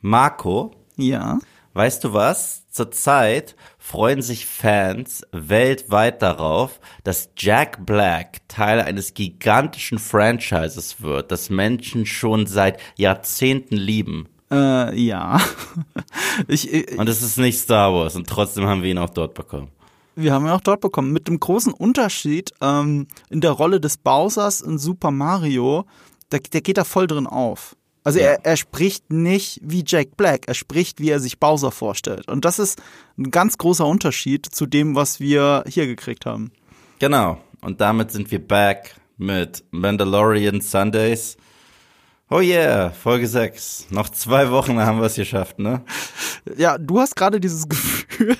Marco, Ja. weißt du was? Zurzeit freuen sich Fans weltweit darauf, dass Jack Black Teil eines gigantischen Franchises wird, das Menschen schon seit Jahrzehnten lieben. Äh, ja. Ich, ich, Und es ist nicht Star Wars und trotzdem haben wir ihn auch dort bekommen. wir haben ihn auch dort bekommen. Mit dem großen Unterschied ähm, in der Rolle des Bowsers in Super Mario, der, der geht da voll drin auf. Also Ja. er, er spricht nicht wie Jack Black, er spricht, wie er sich Bowser vorstellt. Und das ist ein ganz großer Unterschied zu dem, was wir hier gekriegt haben. Genau. Und damit sind wir back mit Mandalorian Sundays. Oh yeah, Folge 6. Noch zwei Wochen haben wir es geschafft, ne? Ja, du hast gerade dieses Gefühl,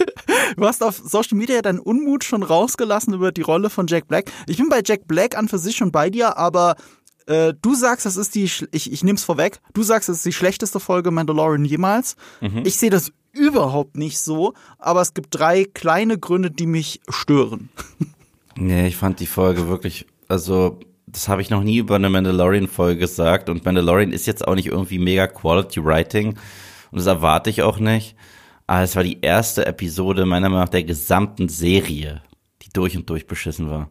du hast auf Social Media deinen Unmut schon rausgelassen über die Rolle von Jack Black. Ich bin bei Jack Black an für sich schon bei dir, aber äh, du sagst, das ist die, ich, ich nehm's vorweg, du sagst, das ist die schlechteste Folge Mandalorian jemals. Ich sehe das überhaupt nicht so, aber es gibt drei kleine Gründe, die mich stören. Nee, ich fand die Folge wirklich, also das habe ich noch nie über eine Mandalorian-Folge gesagt und Mandalorian ist jetzt auch nicht irgendwie mega Quality Writing und das erwarte ich auch nicht. Aber es war die erste Episode meiner Meinung nach der gesamten Serie, die durch und durch beschissen war.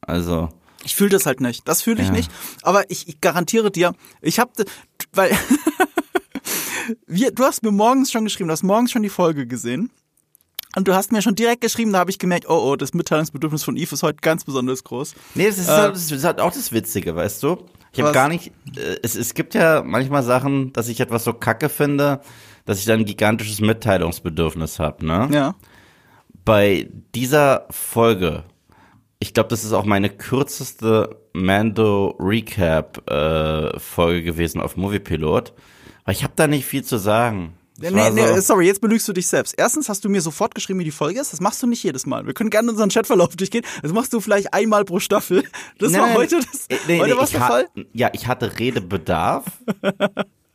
Also, Ich fühle das halt nicht. Das fühle ich Ja. nicht. Aber ich, ich garantiere dir, ich habe, weil wir, du hast mir morgens schon geschrieben, du hast morgens schon die Folge gesehen. Und du hast mir schon direkt geschrieben, da habe ich gemerkt, oh oh, das Mitteilungsbedürfnis von Eve ist heute ganz besonders groß. Nee, das ist, Äh, halt, das ist halt auch das Witzige, weißt du? Ich habe gar nicht, äh, es, es gibt ja manchmal Sachen, dass ich etwas so kacke finde, dass ich dann ein gigantisches Mitteilungsbedürfnis habe, ne? Ja. Bei dieser Folge, ich glaube, das ist auch meine kürzeste Mando Recap äh, Folge gewesen auf Moviepilot, weil ich habe da nicht viel zu sagen. Es Nee, war nee, so- sorry, jetzt belügst du dich selbst. Erstens hast du mir sofort geschrieben, wie die Folge ist. Das machst du nicht jedes Mal. Wir können gerne unseren Chatverlauf durchgehen. Das machst du vielleicht einmal pro Staffel. Das Nein, war heute das. nee, heute nee, ich der Fall. Ja, ich hatte Redebedarf,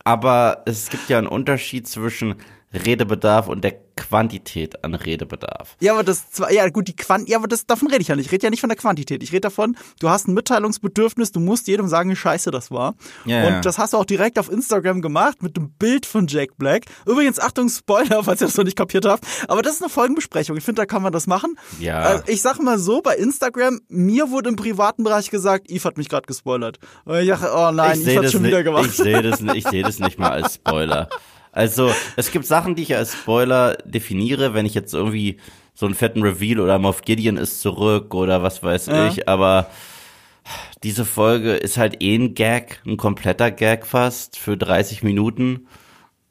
aber es gibt ja einen Unterschied zwischen Redebedarf und der Quantität an Redebedarf. Ja, aber das zwar, ja gut, die Quant, ja, aber das davon rede ich ja nicht. Ich rede ja nicht von der Quantität. Ich rede davon, du hast ein Mitteilungsbedürfnis, du musst jedem sagen, wie scheiße das war. Ja, ja. Und das hast du auch direkt auf Instagram gemacht mit dem Bild von Jack Black. Übrigens, Achtung, Spoiler, falls ihr das noch nicht kapiert habt. Aber das ist eine Folgenbesprechung. Ich finde, da kann man das machen. Ja. Äh, ich sag mal so, bei Instagram, mir wurde im privaten Bereich gesagt, Eve hat mich gerade gespoilert. Und ich dachte, oh nein, ich Eve sehe hat das, schon nicht- wieder gemacht. ich sehe das, ich sehe das nicht mal als Spoiler. Also, es gibt Sachen, die ich als Spoiler definiere, wenn ich jetzt irgendwie so einen fetten Reveal oder Moff Gideon ist zurück oder was weiß Ja. ich, aber diese Folge ist halt eh ein Gag, ein kompletter Gag fast für 30 Minuten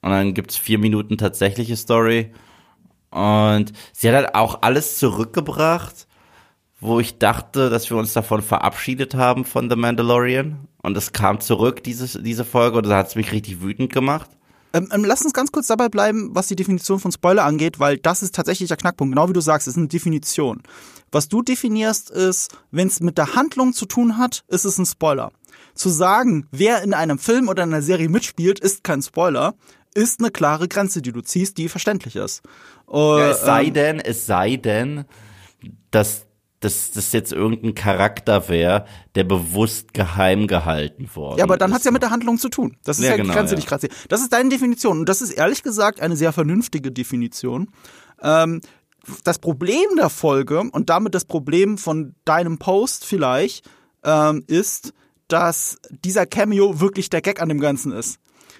und dann gibt's vier Minuten tatsächliche Story und sie hat halt auch alles zurückgebracht, wo ich dachte, dass wir uns davon verabschiedet haben von The Mandalorian und es kam zurück, dieses, diese Folge und da hat's mich richtig wütend gemacht. Ähm, ähm, lass uns ganz kurz dabei bleiben, was die Definition von Spoiler angeht, weil das ist tatsächlich der Knackpunkt. Genau wie du sagst, es ist eine Definition. Was du definierst ist, wenn es mit der Handlung zu tun hat, ist es ein Spoiler. Zu sagen, wer in einem Film oder einer Serie mitspielt, ist kein Spoiler, ist eine klare Grenze, die du ziehst, die verständlich ist. Äh, Ja, es sei ähm, denn, es sei denn, dass dass das jetzt irgendein Charakter wäre, der bewusst geheim gehalten worden Ja, aber dann ist. hat's ja mit der Handlung zu tun. Das ist ja, Ja, die genau, Grenze, ja. die sehe. Das ist deine Definition. Und das ist ehrlich gesagt eine sehr vernünftige Definition. Ähm, das Problem der Folge und damit das Problem von deinem Post vielleicht ähm, ist, dass dieser Cameo wirklich der Gag an dem Ganzen ist.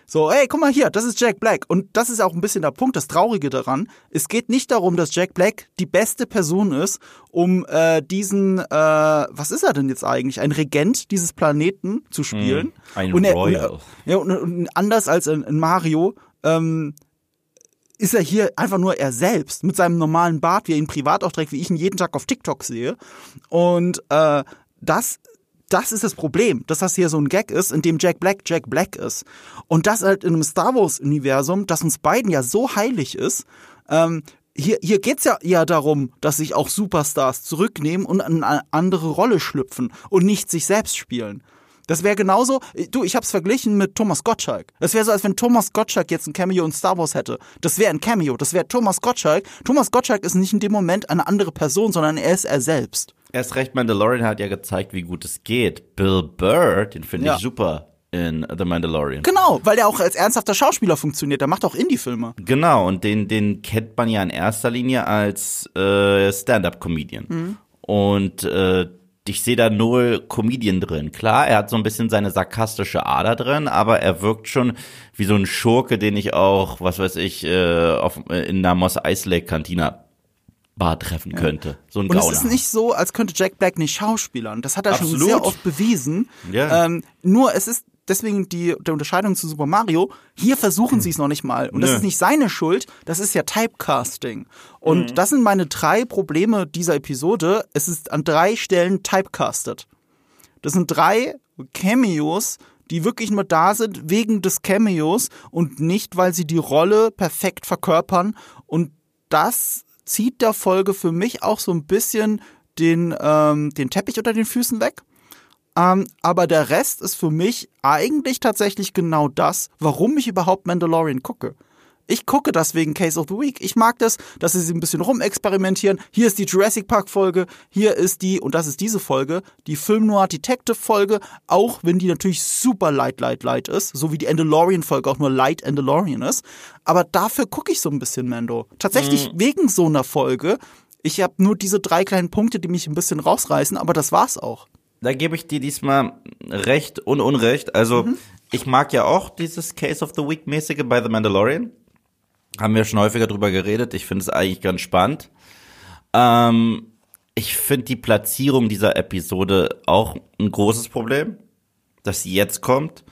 So, ey, guck mal hier, das ist Jack Black. Und das ist auch ein bisschen der Punkt, das Traurige daran. Es geht nicht darum, dass Jack Black die beste Person ist, um äh, diesen, äh, was ist er denn jetzt eigentlich? Ein Regent dieses Planeten zu spielen. Ein und er, Royal. Und, ja, und, und anders als in, in Mario, ähm, ist er hier einfach nur er selbst mit seinem normalen Bart, wie er ihn privat auch trägt, wie ich ihn jeden Tag auf TikTok sehe. Und äh, das, das ist das Problem, dass das hier so ein Gag ist, in dem Jack Black Jack Black ist. Und das halt in einem Star Wars-Universum, das uns beiden ja so heilig ist. Ähm, hier, hier geht's ja eher darum, dass sich auch Superstars zurücknehmen und in eine andere Rolle schlüpfen und nicht sich selbst spielen. Das wäre genauso, du, ich hab's verglichen mit Thomas Gottschalk. Das wäre so, als wenn Thomas Gottschalk jetzt ein Cameo in Star Wars hätte. Das wäre ein Cameo, das wäre Thomas Gottschalk. Thomas Gottschalk ist nicht in dem Moment eine andere Person, sondern er ist er selbst. Erst recht, Mandalorian hat ja gezeigt, wie gut es geht. Bill Burr, den finde Ja. ich super. in The Mandalorian. Genau, weil der auch als ernsthafter Schauspieler funktioniert. Der macht auch Indie-Filme. Genau, und den, den kennt man ja in erster Linie als äh, Stand-up-Comedian. Mhm. Und äh, ich sehe da null Comedian drin. Klar, er hat so ein bisschen seine sarkastische Ader drin, aber er wirkt schon wie so ein Schurke, den ich auch, was weiß ich, äh, auf, äh, in der Moss Ice Lake Kantina Bar treffen könnte. So ein Und Gauner. es ist nicht so, als könnte Jack Black nicht schauspielern. Das hat er schon Absolut. sehr oft bewiesen. Ja. Ähm, nur es ist deswegen die der Unterscheidung zu Super Mario. Hier versuchen sie es noch nicht mal. Und das Nö. ist nicht seine Schuld. Das ist ja Typecasting. Und das sind meine drei Probleme dieser Episode. Es ist an drei Stellen typecastet. Das sind drei Cameos, die wirklich nur da sind wegen des Cameos und nicht, weil sie die Rolle perfekt verkörpern. Und das zieht der Folge für mich auch so ein bisschen den, ähm, den Teppich unter den Füßen weg. Ähm, aber der Rest ist für mich eigentlich tatsächlich genau das, warum ich überhaupt Mandalorian gucke. Ich gucke das wegen Case of the Week. Ich mag das, dass sie ein bisschen rumexperimentieren. Hier ist die Jurassic Park Folge, hier ist die, und das ist diese Folge, die Film Noir Detective Folge, auch wenn die natürlich super light, light, light ist, so wie die Mandalorian Folge auch nur light Mandalorian ist. Aber dafür gucke ich so ein bisschen Mando. Tatsächlich wegen so einer Folge. Ich habe nur diese drei kleinen Punkte, die mich ein bisschen rausreißen, aber das war's auch. Da gebe ich dir diesmal recht und Unrecht. Also, Mhm. ich mag ja auch dieses Case of the Week mäßige bei The Mandalorian. Haben wir schon häufiger drüber geredet. Ich finde es eigentlich ganz spannend. Ähm, ich finde die Platzierung dieser Episode auch ein großes Problem, dass sie jetzt kommt.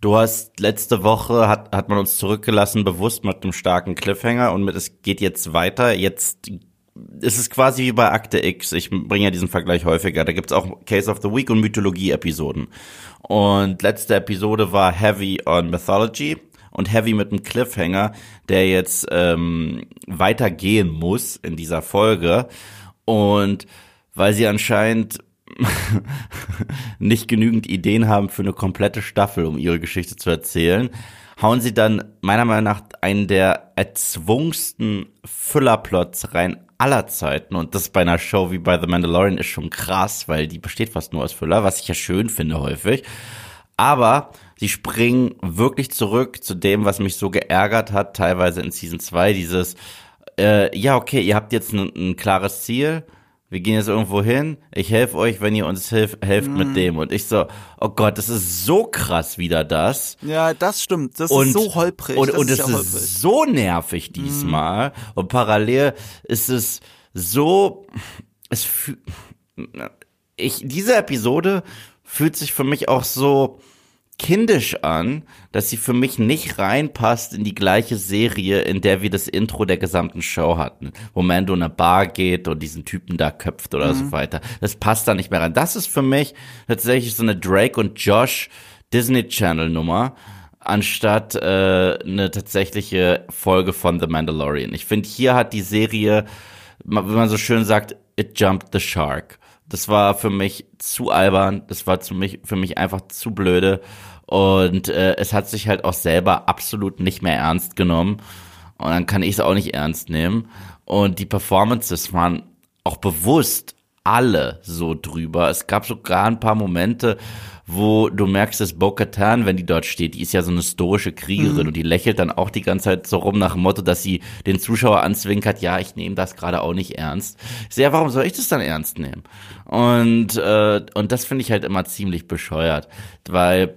Du hast letzte Woche hat, hat man uns zurückgelassen, bewusst mit einem starken Cliffhanger und mit es geht jetzt weiter. Jetzt ist es quasi wie bei Akte X. Ich bringe ja diesen Vergleich häufiger. Da gibt's auch Case of the Week und Mythologie-Episoden. Und letzte Episode war Heavy on Mythology und Heavy mit einem Cliffhanger, der jetzt ähm, weitergehen muss in dieser Folge. Und weil sie anscheinend nicht genügend Ideen haben für eine komplette Staffel, um ihre Geschichte zu erzählen, hauen sie dann meiner Meinung nach einen der erzwungensten Füllerplots rein aller Zeiten. Und das bei einer Show wie bei The Mandalorian ist schon krass, weil die besteht fast nur aus Füller, was ich ja schön finde häufig. Aber sie springen wirklich zurück zu dem, was mich so geärgert hat, teilweise in Season 2, dieses, äh, ja, okay, ihr habt jetzt ein, ein klares Ziel, wir gehen jetzt irgendwo hin, ich helfe euch, wenn ihr uns hilf, helft mit dem. Und ich so, oh Gott, das ist so krass wieder das. Ja, das stimmt. Das Und, ist so holprig. Und, das und ist es ja ist so nervig diesmal. Und parallel ist es so, es ich, diese Episode fühlt sich für mich auch so kindisch an, dass sie für mich nicht reinpasst in die gleiche Serie, in der wir das Intro der gesamten Show hatten, wo Mando in eine Bar geht und diesen Typen da köpft oder so weiter. Das passt da nicht mehr rein. Das ist für mich tatsächlich so eine Drake und Josh Disney Channel Nummer anstatt äh, eine tatsächliche Folge von The Mandalorian. Ich finde, hier hat die Serie, wie man so schön sagt, it jumped the shark. Das war für mich zu albern, das war zu mich, für mich einfach zu blöde und äh, es hat sich halt auch selber absolut nicht mehr ernst genommen und dann kann ich es auch nicht ernst nehmen und die Performances waren auch bewusst alle so drüber. Es gab sogar ein paar Momente, wo du merkst, dass Bo-Katan, wenn die dort steht, die ist ja so eine stoische Kriegerin und die lächelt dann auch die ganze Zeit so rum nach dem Motto, dass sie den Zuschauer anzwinkert, ja, ich nehme das gerade auch nicht ernst. Ich sehe, ja, warum soll ich das dann ernst nehmen? Und, äh, und das finde ich halt immer ziemlich bescheuert, weil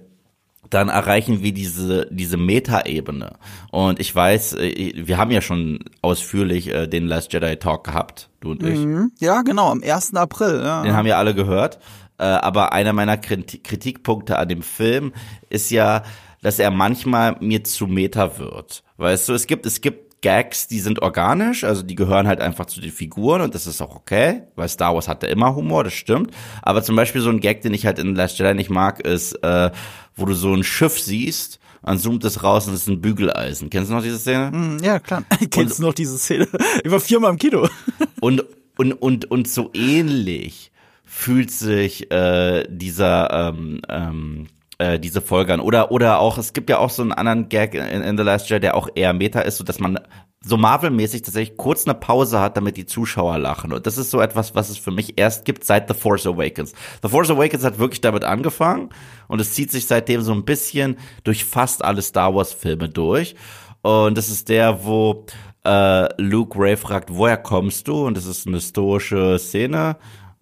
dann erreichen wir diese, diese Meta-Ebene. Und ich weiß, äh, wir haben ja schon ausführlich äh, den Last Jedi Talk gehabt, du und ich. Mhm. Ja, genau, am 1. April. Ja. Den haben ja alle gehört. Äh, aber einer meiner Kriti- Kritikpunkte an dem Film ist ja, dass er manchmal mir zu Meta wird. Weißt du, es gibt, es gibt Gags, die sind organisch, also die gehören halt einfach zu den Figuren und das ist auch okay, weil Star Wars hatte immer Humor, das stimmt. Aber zum Beispiel so ein Gag, den ich halt in Last Jedi nicht mag, ist, äh, wo du so ein Schiff siehst, dann zoomt es raus und es ist ein Bügeleisen. Kennst du noch diese Szene? Mhm, ja, klar. Kennst du noch diese Szene? Ich war viermal im Kino. Und, und, und, und so ähnlich fühlt sich äh, dieser ähm, ähm, äh, diese Folge an. Oder, oder auch, es gibt ja auch so einen anderen Gag in, in The Last Jedi, der auch eher Meta ist, so dass man so Marvel-mäßig tatsächlich kurz eine Pause hat, damit die Zuschauer lachen. Und das ist so etwas, was es für mich erst gibt seit The Force Awakens. The Force Awakens hat wirklich damit angefangen und es zieht sich seitdem so ein bisschen durch fast alle Star Wars-Filme durch. Und das ist der, wo äh, Luke Ray fragt, woher kommst du? Und das ist eine stoische Szene.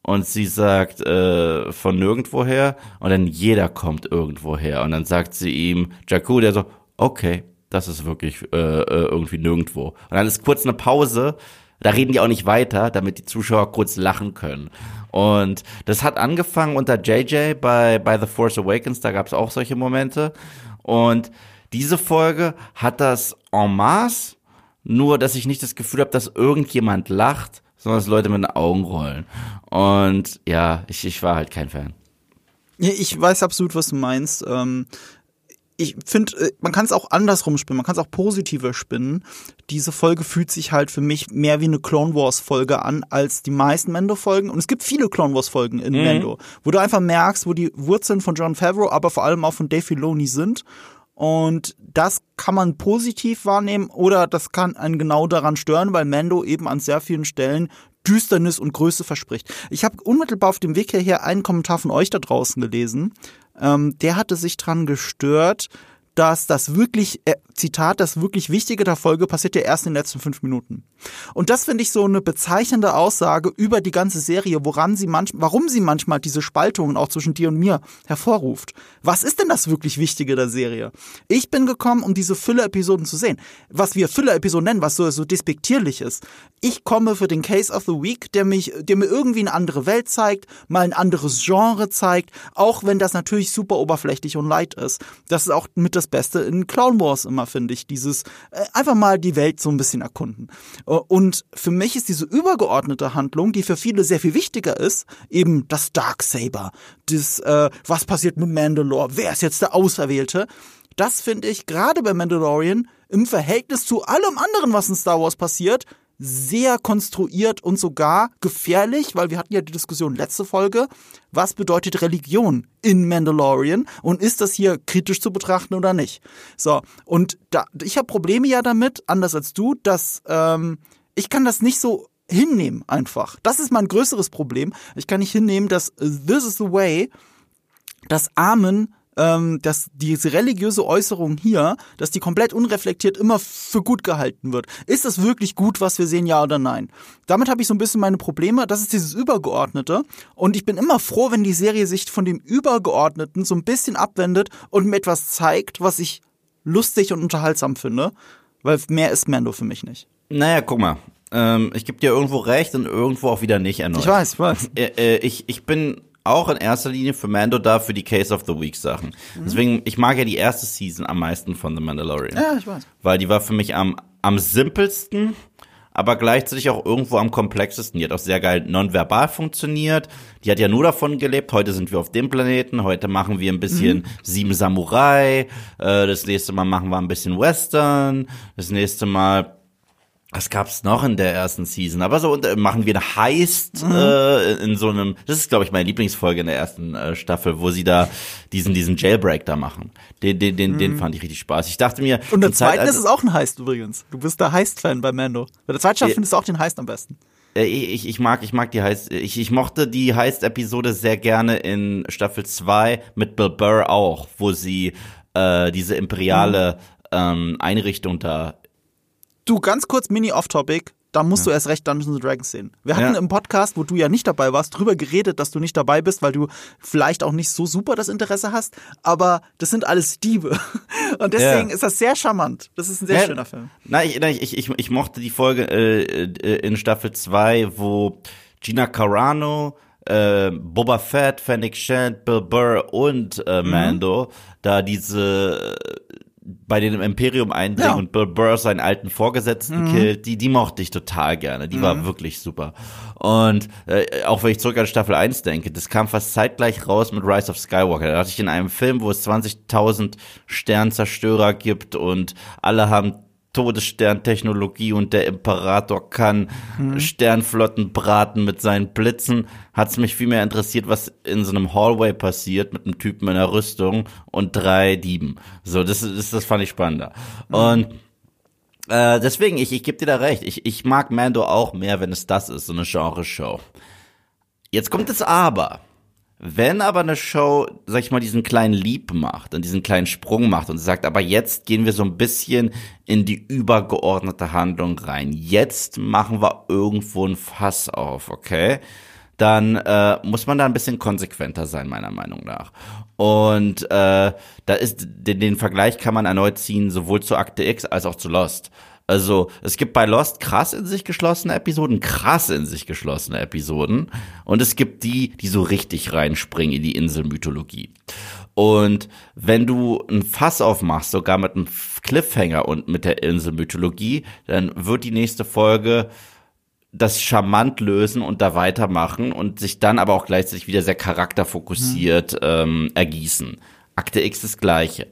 Und sie sagt, äh, von nirgendwoher. Und dann jeder kommt irgendwoher. Und dann sagt sie ihm, Jakku, der so, okay, das ist wirklich äh, äh, irgendwie nirgendwo. Und dann ist kurz eine Pause. Da reden die auch nicht weiter, damit die Zuschauer kurz lachen können. Und das hat angefangen unter JJ bei, bei The Force Awakens, da gab es auch solche Momente. Und diese Folge hat das en masse, nur dass ich nicht das Gefühl habe, dass irgendjemand lacht, sondern dass Leute mit den Augen rollen. Und ja, ich, ich war halt kein Fan. Ja, ich weiß absolut, was du meinst. Ähm, ich finde, äh, man kann es auch andersrum spinnen, man kann es auch positiver spinnen. Diese Folge fühlt sich halt für mich mehr wie eine Clone Wars Folge an als die meisten Mendo Folgen. Und es gibt viele Clone Wars Folgen in mhm. Mendo, wo du einfach merkst, wo die Wurzeln von John Favreau, aber vor allem auch von Dave Filoni sind. Und das kann man positiv wahrnehmen oder das kann einen genau daran stören, weil Mando eben an sehr vielen Stellen Düsternis und Größe verspricht. Ich habe unmittelbar auf dem Weg hierher einen Kommentar von euch da draußen gelesen. Ähm, der hatte sich dran gestört, dass das wirklich, äh, Zitat, das wirklich Wichtige der Folge passiert ja erst in den letzten fünf Minuten. Und das finde ich so eine bezeichnende Aussage über die ganze Serie, woran sie manchmal, warum sie manchmal diese Spaltungen auch zwischen dir und mir hervorruft. Was ist denn das wirklich Wichtige der Serie? Ich bin gekommen, um diese Fülle-Episoden zu sehen. Was wir Fülle-Episoden nennen, was so, so despektierlich ist. Ich komme für den Case of the Week, der mich, der mir irgendwie eine andere Welt zeigt, mal ein anderes Genre zeigt, auch wenn das natürlich super oberflächlich und light ist. Das ist auch mit das das Beste in Clown Wars immer, finde ich. Dieses äh, einfach mal die Welt so ein bisschen erkunden. Äh, und für mich ist diese übergeordnete Handlung, die für viele sehr viel wichtiger ist, eben das Darksaber. Das, äh, was passiert mit Mandalore? Wer ist jetzt der Auserwählte? Das finde ich gerade bei Mandalorian im Verhältnis zu allem anderen, was in Star Wars passiert, sehr konstruiert und sogar gefährlich, weil wir hatten ja die Diskussion letzte Folge, was bedeutet Religion in Mandalorian und ist das hier kritisch zu betrachten oder nicht? So, und da, ich habe Probleme ja damit, anders als du, dass ähm, ich kann das nicht so hinnehmen einfach. Das ist mein größeres Problem. Ich kann nicht hinnehmen, dass This is the way, dass Amen ähm, dass diese religiöse Äußerung hier, dass die komplett unreflektiert immer für gut gehalten wird. Ist das wirklich gut, was wir sehen, ja oder nein? Damit habe ich so ein bisschen meine Probleme. Das ist dieses Übergeordnete. Und ich bin immer froh, wenn die Serie sich von dem Übergeordneten so ein bisschen abwendet und mir etwas zeigt, was ich lustig und unterhaltsam finde. Weil mehr ist Mando für mich nicht. Naja, guck mal. Ähm, ich gebe dir irgendwo recht und irgendwo auch wieder nicht erneut. Ich weiß, weiß. Äh, äh, ich, ich bin auch in erster Linie für Mando da für die Case of the Week Sachen. Mhm. Deswegen, ich mag ja die erste Season am meisten von The Mandalorian. Ja, ich weiß. Weil die war für mich am, am simpelsten, aber gleichzeitig auch irgendwo am komplexesten. Die hat auch sehr geil nonverbal funktioniert. Die hat ja nur davon gelebt. Heute sind wir auf dem Planeten. Heute machen wir ein bisschen mhm. Sieben Samurai. Äh, das nächste Mal machen wir ein bisschen Western. Das nächste Mal was gab's noch in der ersten Season? Aber so äh, machen wir eine Heist mhm. äh, in so einem. Das ist, glaube ich, meine Lieblingsfolge in der ersten äh, Staffel, wo sie da diesen diesen Jailbreak da machen. Den den den, mhm. den fand ich richtig Spaß. Ich dachte mir. Und der zweite ist es auch ein Heist übrigens. Du bist der Heist-Fan bei Mando. Bei der zweiten Staffel findest du auch den Heist am besten. Ich, ich mag, ich mag die Heist, ich, ich mochte die Heist-Episode sehr gerne in Staffel 2 mit Bill Burr auch, wo sie äh, diese imperiale mhm. ähm, Einrichtung da Du, ganz kurz Mini-Off-Topic. Da musst ja. du erst recht Dungeons Dragons sehen. Wir hatten ja. im Podcast, wo du ja nicht dabei warst, drüber geredet, dass du nicht dabei bist, weil du vielleicht auch nicht so super das Interesse hast. Aber das sind alles Diebe. Und deswegen ja. ist das sehr charmant. Das ist ein sehr schöner Film. Nein, ich, ich, ich, ich mochte die Folge äh, äh in Staffel 2, wo Gina Carano äh, Boba Fett, Fennec Shand, Bill Burr und äh, mhm. Mando mhm. da diese bei den Imperium eindringen ja. und Bill Burr seinen alten Vorgesetzten mhm. killt, die, die mochte ich total gerne. Die mhm. war wirklich super. Und äh, auch wenn ich zurück an Staffel 1 denke, das kam fast zeitgleich raus mit Rise of Skywalker. Da hatte ich in einem Film, wo es 20.000 Sternzerstörer gibt und alle haben Todessterntechnologie und der Imperator kann Mhm. Sternflotten braten mit seinen Blitzen, hat es mich viel mehr interessiert, was in so einem Hallway passiert mit einem Typen in einer Rüstung und drei Dieben. So, das, das, das fand ich spannender. Und äh, deswegen, ich, ich gebe dir da recht. Ich, ich mag Mando auch mehr, wenn es das ist, so eine Genre-Show. Jetzt kommt das Aber. Wenn aber eine Show, sag ich mal, diesen kleinen Leap macht und diesen kleinen Sprung macht und sagt, aber jetzt gehen wir so ein bisschen in die übergeordnete Handlung rein. Jetzt machen wir irgendwo ein Fass auf, okay? Dann äh, muss man da ein bisschen konsequenter sein, meiner Meinung nach. Und äh, da ist den, den Vergleich kann man erneut ziehen, sowohl zu Akte X als auch zu Lost. Also es gibt bei Lost krass in sich geschlossene Episoden, krass in sich geschlossene Episoden. Und es gibt die, die so richtig reinspringen in die Inselmythologie. Und wenn du ein Fass aufmachst, sogar mit einem Cliffhanger und mit der Inselmythologie, dann wird die nächste Folge das charmant lösen und da weitermachen und sich dann aber auch gleichzeitig wieder sehr charakterfokussiert ähm, ergießen. Akte X das gleiche.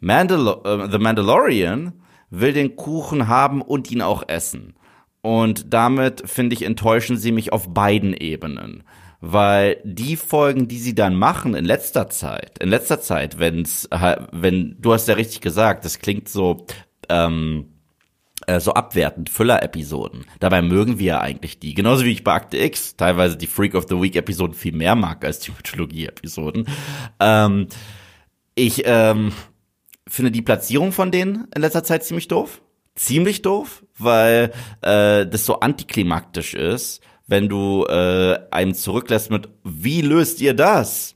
Mandal äh, The Mandalorian will den Kuchen haben und ihn auch essen. Und damit, finde ich, enttäuschen sie mich auf beiden Ebenen. Weil die Folgen, die sie dann machen in letzter Zeit, in letzter Zeit, wenn's, wenn, du hast ja richtig gesagt, das klingt so, ähm, äh, so abwertend, Füller-Episoden. Dabei mögen wir ja eigentlich die. Genauso wie ich bei Akte X teilweise die Freak of the Week-Episoden viel mehr mag als die Mythologie-Episoden. Ähm, ich ähm, finde die Platzierung von denen in letzter Zeit ziemlich doof. Ziemlich doof, weil äh, das so antiklimaktisch ist, wenn du äh, einem zurücklässt mit, wie löst ihr das?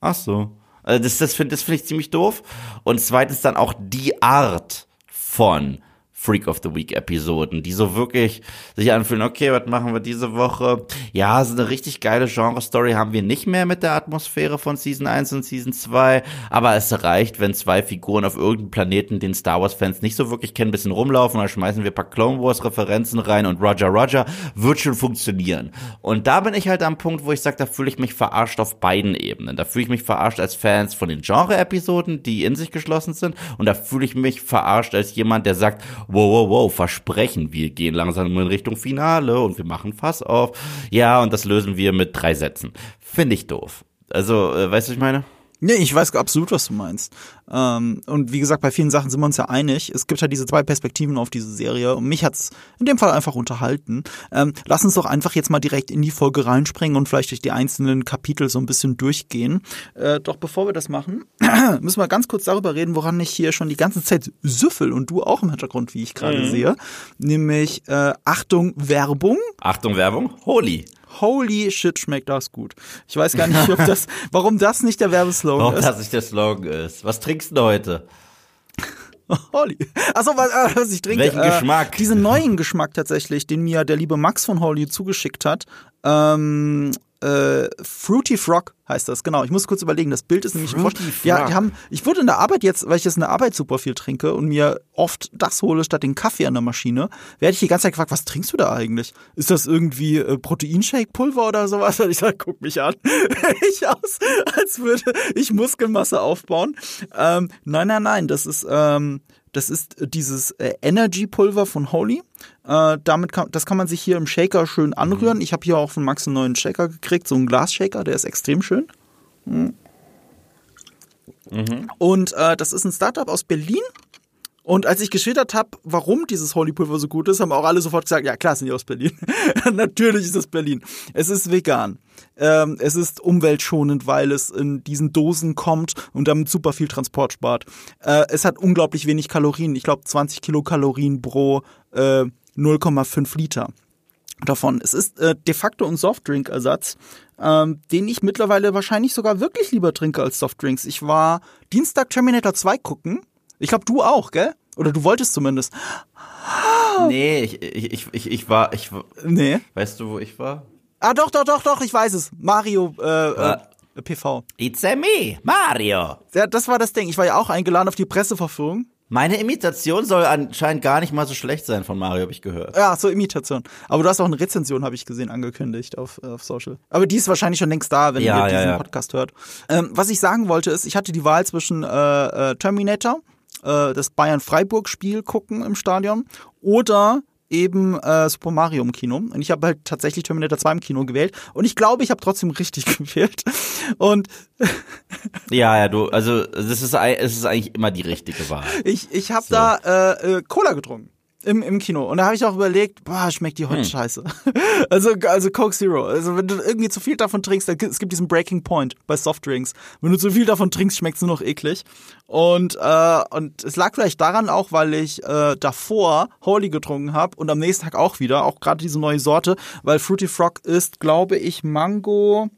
Ach so. Also das, das finde das find ich ziemlich doof. Und zweitens dann auch die Art von Freak of the Week Episoden, die so wirklich sich anfühlen, okay, was machen wir diese Woche? Ja, so eine richtig geile Genre-Story haben wir nicht mehr mit der Atmosphäre von Season 1 und Season 2, aber es reicht, wenn zwei Figuren auf irgendeinem Planeten, den Star Wars-Fans nicht so wirklich kennen, ein bisschen rumlaufen, dann schmeißen wir ein paar Clone Wars-Referenzen rein und Roger Roger, wird schon funktionieren. Und da bin ich halt am Punkt, wo ich sage, da fühle ich mich verarscht auf beiden Ebenen. Da fühle ich mich verarscht als Fans von den Genre-Episoden, die in sich geschlossen sind, und da fühle ich mich verarscht als jemand, der sagt, wow, wow, wow, Versprechen, wir gehen langsam in Richtung Finale und wir machen Fass auf. Ja, und das lösen wir mit drei Sätzen. Finde ich doof. Also, äh, weißt du, was ich meine? Nee, ich weiß absolut, was du meinst. Ähm, und wie gesagt, bei vielen Sachen sind wir uns ja einig. Es gibt halt diese zwei Perspektiven auf diese Serie und mich hat's in dem Fall einfach unterhalten. Ähm, lass uns doch einfach jetzt mal direkt in die Folge reinspringen und vielleicht durch die einzelnen Kapitel so ein bisschen durchgehen. Äh, doch bevor wir das machen, müssen wir ganz kurz darüber reden, woran ich hier schon die ganze Zeit süffel und du auch im Hintergrund, wie ich gerade Mhm. sehe. Nämlich äh, Achtung, Werbung. Achtung, Werbung. Holy. Holy shit, schmeckt das gut. Ich weiß gar nicht, ob das, warum das nicht der Werbeslogan Warum ist. das nicht der Slogan ist. Was trinkst du heute? Holly. Achso, was, äh, was ich trinke. Welchen äh, Geschmack? Diesen neuen Geschmack tatsächlich, den mir der liebe Max von Holly zugeschickt hat. Ähm, äh, Fruity Frog heißt das, genau. Ich muss kurz überlegen, das Bild ist nämlich Fruity Vorst- Ja, Frog. die haben, ich wurde in der Arbeit jetzt, weil ich jetzt in der Arbeit super viel trinke und mir oft das hole statt den Kaffee an der Maschine, werde ich die ganze Zeit gefragt, was trinkst du da eigentlich? Ist das irgendwie äh, Proteinshake-Pulver oder sowas? Und ich sage, guck mich an. ich aus, als würde ich Muskelmasse aufbauen. Ähm, nein, nein, nein, das ist, ähm, das ist dieses äh, Energy-Pulver von Holy. Äh, damit kann, das kann man sich hier im Shaker schön anrühren. Ich habe hier auch von Max einen neuen Shaker gekriegt, so einen Glasshaker, der ist extrem schön. Hm. Und äh, das ist ein Startup aus Berlin. Und als ich geschildert habe, warum dieses Holy Pulver so gut ist, haben auch alle sofort gesagt, ja klar, sind die aus Berlin. Natürlich ist es Berlin. Es ist vegan. Ähm, es ist umweltschonend, weil es in diesen Dosen kommt und damit super viel Transport spart. Äh, es hat unglaublich wenig Kalorien. Ich glaube 20 Kilokalorien pro äh, 0,5 Liter davon. Es ist äh, de facto ein Softdrink-Ersatz, ähm, den ich mittlerweile wahrscheinlich sogar wirklich lieber trinke als Softdrinks. Ich war Dienstag Terminator 2 gucken. Ich glaube, du auch, gell? Oder du wolltest zumindest. Nee, ich, ich, ich, ich, ich war, ich, war- Nee. weißt du, wo ich war? Ah, doch, doch, doch, doch, ich weiß es. Mario äh, äh, PV. It's a me, Mario. Ja, das war das Ding. Ich war ja auch eingeladen auf die Presseverführung. Meine Imitation soll anscheinend gar nicht mal so schlecht sein von Mario, habe ich gehört. Ja, so Imitation. Aber du hast auch eine Rezension, habe ich gesehen, angekündigt auf, äh, auf Social. Aber die ist wahrscheinlich schon längst da, wenn Ja, ihr ja, diesen ja. Podcast hört. Ähm, was ich sagen wollte ist, ich hatte die Wahl zwischen äh, äh, Terminator äh, das Bayern-Freiburg-Spiel gucken im Stadion oder eben äh, Super Mario im Kino. Und ich habe halt tatsächlich Terminator 2 im Kino gewählt. Und ich glaube, ich habe trotzdem richtig gewählt. Und ja, ja, du, also das ist, es ist eigentlich immer die richtige Wahl. Ich, ich habe so. da äh, äh, Cola getrunken im, im Kino. Und da habe ich auch überlegt, boah, schmeckt die heute hm. scheiße. also, also Coke Zero. Also wenn du irgendwie zu viel davon trinkst, es gibt diesen Breaking Point bei Softdrinks. Wenn du zu viel davon trinkst, schmeckt es nur noch eklig. Und, äh, und es lag vielleicht daran auch, weil ich äh, davor Holy getrunken habe und am nächsten Tag auch wieder, auch gerade diese neue Sorte, weil Fruity Frog ist, glaube ich, Mango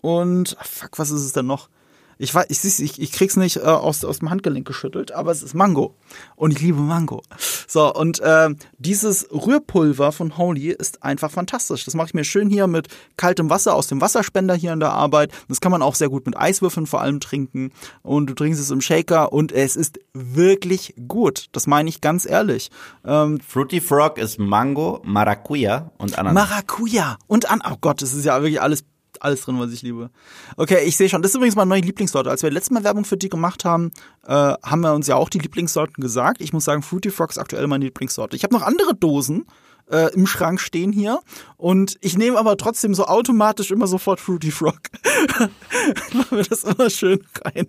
und fuck, was ist es denn noch? Ich weiß, ich, ich, ich krieg's nicht äh, aus, aus dem Handgelenk geschüttelt, aber es ist Mango. Und ich liebe Mango. So, und äh, dieses Rührpulver von Holy ist einfach fantastisch. Das mache ich mir schön hier mit kaltem Wasser aus dem Wasserspender hier in der Arbeit. Das kann man auch sehr gut mit Eiswürfeln vor allem trinken. Und du trinkst es im Shaker und es ist wirklich gut. Das meine ich ganz ehrlich. Ähm, Fruity Frog ist Mango, Maracuja und Ananas. Maracuja und an. Oh Gott, das ist ja wirklich alles alles drin, was ich liebe. Okay, ich sehe schon. Das ist übrigens meine neue Lieblingssorte. Als wir letztes Mal Werbung für die gemacht haben, äh, haben wir uns ja auch die Lieblingssorten gesagt. Ich muss sagen, Fruity Frog ist aktuell meine Lieblingssorte. Ich habe noch andere Dosen äh, im Schrank stehen hier und ich nehme aber trotzdem so automatisch immer sofort Fruity Frog. Machen wir das immer schön rein.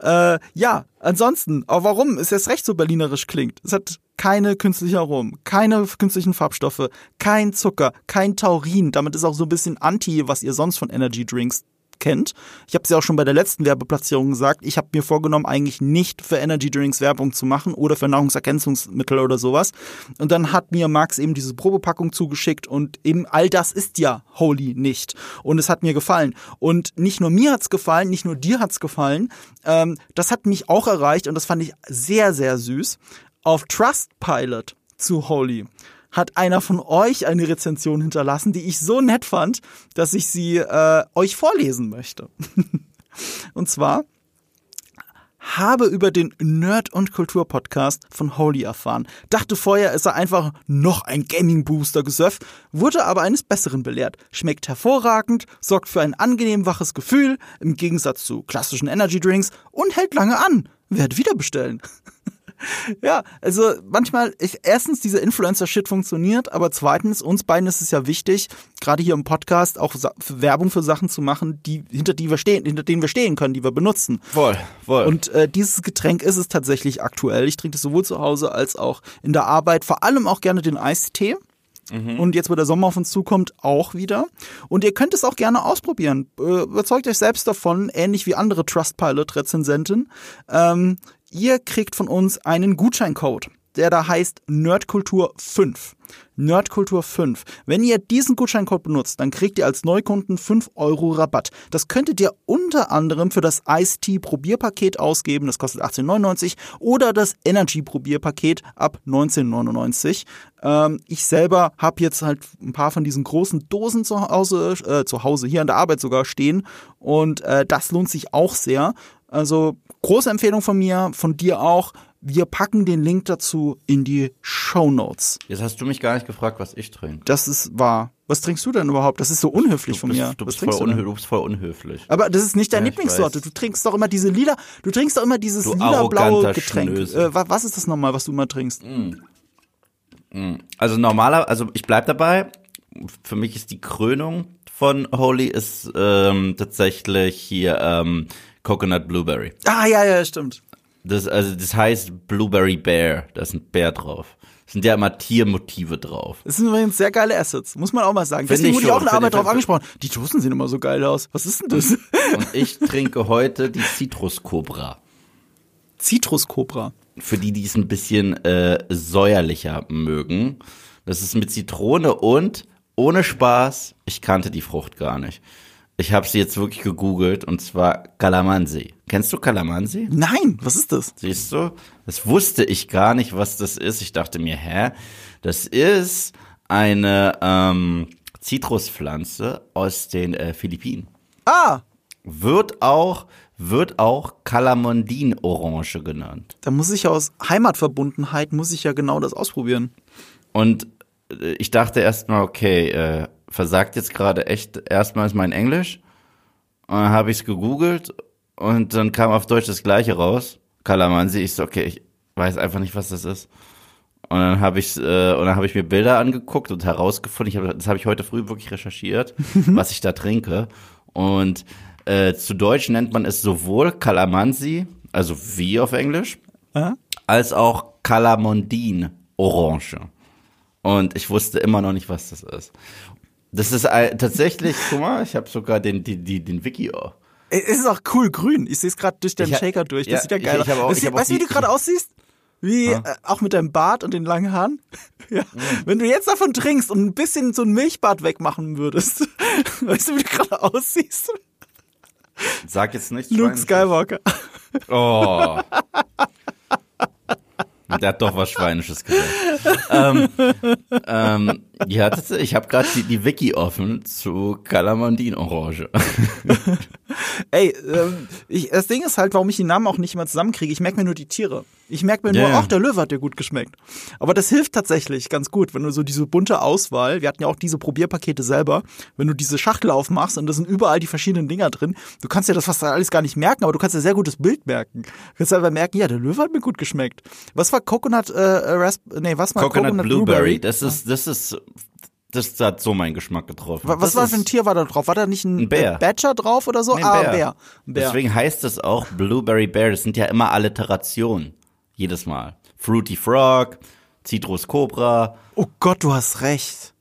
Äh, ja, ansonsten, aber warum es jetzt recht so berlinerisch klingt? Es hat keine künstlichen Aromen, keine künstlichen Farbstoffe, kein Zucker, kein Taurin. Damit ist auch so ein bisschen anti, was ihr sonst von Energy Drinks kennt. Ich habe es ja auch schon bei der letzten Werbeplatzierung gesagt. Ich habe mir vorgenommen, eigentlich nicht für Energy Drinks Werbung zu machen oder für Nahrungsergänzungsmittel oder sowas. Und dann hat mir Max eben diese Probepackung zugeschickt und eben all das ist ja Holy nicht. Und es hat mir gefallen. Und nicht nur mir hat's gefallen, nicht nur dir hat's gefallen. Ähm, das hat mich auch erreicht und das fand ich sehr, sehr süß. Auf Trustpilot zu Holy hat einer von euch eine Rezension hinterlassen, die ich so nett fand, dass ich sie äh, euch vorlesen möchte. und zwar habe über den Nerd- und Kultur-Podcast von Holy erfahren. Dachte vorher, es sei einfach noch ein Gaming-Booster-Gesöff, wurde aber eines Besseren belehrt. Schmeckt hervorragend, sorgt für ein angenehm waches Gefühl, im Gegensatz zu klassischen Energy-Drinks und hält lange an. Werde wieder bestellen. ja, also manchmal, ich, erstens, dieser Influencer-Shit funktioniert, aber zweitens, uns beiden ist es ja wichtig, gerade hier im Podcast auch Werbung für Sachen zu machen, die, hinter die wir stehen, hinter denen wir stehen können, die wir benutzen. Voll, voll. Und äh, dieses Getränk ist es tatsächlich aktuell. Ich trinke es sowohl zu Hause als auch in der Arbeit, vor allem auch gerne den Eistee. Mhm. Und jetzt, wo der Sommer auf uns zukommt, auch wieder. Und ihr könnt es auch gerne ausprobieren. Äh, überzeugt euch selbst davon, ähnlich wie andere Trustpilot-Rezensenten. Ähm, ihr kriegt von uns einen Gutscheincode, der da heißt Nerdkultur 5. Nerdkultur 5. Wenn ihr diesen Gutscheincode benutzt, dann kriegt ihr als Neukunden 5 Euro Rabatt. Das könntet ihr unter anderem für das Ice-Tea Probierpaket ausgeben, das kostet 18,99 oder das Energy Probierpaket ab 19,99. Ähm, ich selber habe jetzt halt ein paar von diesen großen Dosen zu Hause, äh, zu Hause hier an der Arbeit sogar stehen und äh, das lohnt sich auch sehr. Also große Empfehlung von mir, von dir auch. Wir packen den Link dazu in die Show Notes. Jetzt hast du mich gar nicht gefragt, was ich trinke. Das ist wahr. Was trinkst du denn überhaupt? Das ist so unhöflich du von bist, mir. Du bist, voll du, du bist, voll unhöflich. Aber das ist nicht deine ja, Lieblingssorte. Du trinkst doch immer diese lila, du trinkst doch immer dieses lila-blaue Getränk. Äh, was ist das nochmal, was du immer trinkst? Mm. Mm. Also normaler, also ich bleib dabei. Für mich ist die Krönung von Holy ist ähm, tatsächlich hier ähm, Coconut Blueberry. Ah, ja, ja, stimmt. Das, also, das heißt Blueberry Bear. Da ist ein Bär drauf. Es sind ja immer Tiermotive drauf. Das sind übrigens sehr geile Assets, muss man auch mal sagen. Deswegen wurde ich auch in der Arbeit drauf angesprochen. Die Dosen sehen immer so geil aus. Was ist denn das? Und ich trinke heute die Citrus Cobra. Citrus Cobra. Für die, die es ein bisschen äh, säuerlicher mögen. Das ist mit Zitrone und ohne Spaß, ich kannte die Frucht gar nicht. Ich habe sie jetzt wirklich gegoogelt und zwar Calamansi. Kennst du Calamansi? Nein, was ist das? Siehst du? Das wusste ich gar nicht, was das ist. Ich dachte mir, hä? Das ist eine ähm, Zitruspflanze aus den äh, Philippinen. Ah! Wird auch wird auch Calamondin-Orange genannt. Da muss ich aus Heimatverbundenheit muss ich ja genau das ausprobieren. Und äh, ich dachte erstmal, okay, äh, versagt jetzt gerade echt erstmals mein Englisch. Und dann habe ich es gegoogelt und dann kam auf Deutsch das gleiche raus. Kalamansi. Ich so, okay, ich weiß einfach nicht, was das ist. Und dann habe ich, äh, und dann habe ich mir Bilder angeguckt und herausgefunden, ich hab, das habe ich heute früh wirklich recherchiert, was ich da trinke. Und äh, zu Deutsch nennt man es sowohl Kalamansi, also wie auf Englisch, Aha. als auch Calamondin Orange. Und ich wusste immer noch nicht, was das ist. Das ist ein, tatsächlich, guck mal, ich habe sogar den, die, die, den Wiki. Oh. Es ist auch cool grün. Ich sehe es gerade durch deinen Ich ha- Shaker durch. Das ja, sieht ja geil hab aus. hab Weißt du, wie du gerade aussiehst? Wie, äh, auch mit deinem Bart und den langen Haaren. Ja. Wenn du jetzt davon trinkst und ein bisschen so ein Milchbart wegmachen würdest, weißt du, wie du gerade aussiehst? Sag jetzt nichts. Luke. Skywalker. Oh. Der hat doch was Schweinisches gesagt. ähm, ähm, ja, ich habe gerade die, die Wiki offen zu Calamandin Orange. Ey, ähm, ich, das Ding ist halt, warum ich die Namen auch nicht immer zusammenkriege. Ich merke mir nur die Tiere. Ich merke mir Ja, nur, ja. ach, der Löwe hat dir gut geschmeckt. Aber das hilft tatsächlich ganz gut, wenn du so diese bunte Auswahl, wir hatten ja auch diese Probierpakete selber, wenn du diese Schachtel aufmachst und da sind überall die verschiedenen Dinger drin, du kannst ja das fast alles gar nicht merken, aber du kannst ja sehr gutes Bild merken. Du kannst einfach merken, ja, der Löwe hat mir gut geschmeckt. Was war Coconut, äh, Rasp nee, was war Coconut, Coconut, Blueberry. Das ist, das ist, das hat so meinen Geschmack getroffen. Wa- Was das war für ein Tier war da drauf? War da nicht ein, Ein Bär. Badger drauf oder so? Nee, ah, Bär. Bär. Ein Bär. Deswegen heißt es auch Blueberry Bear. Das sind ja immer Alliterationen. Jedes Mal. Fruity Frog, Citrus Cobra. Oh Gott, du hast recht.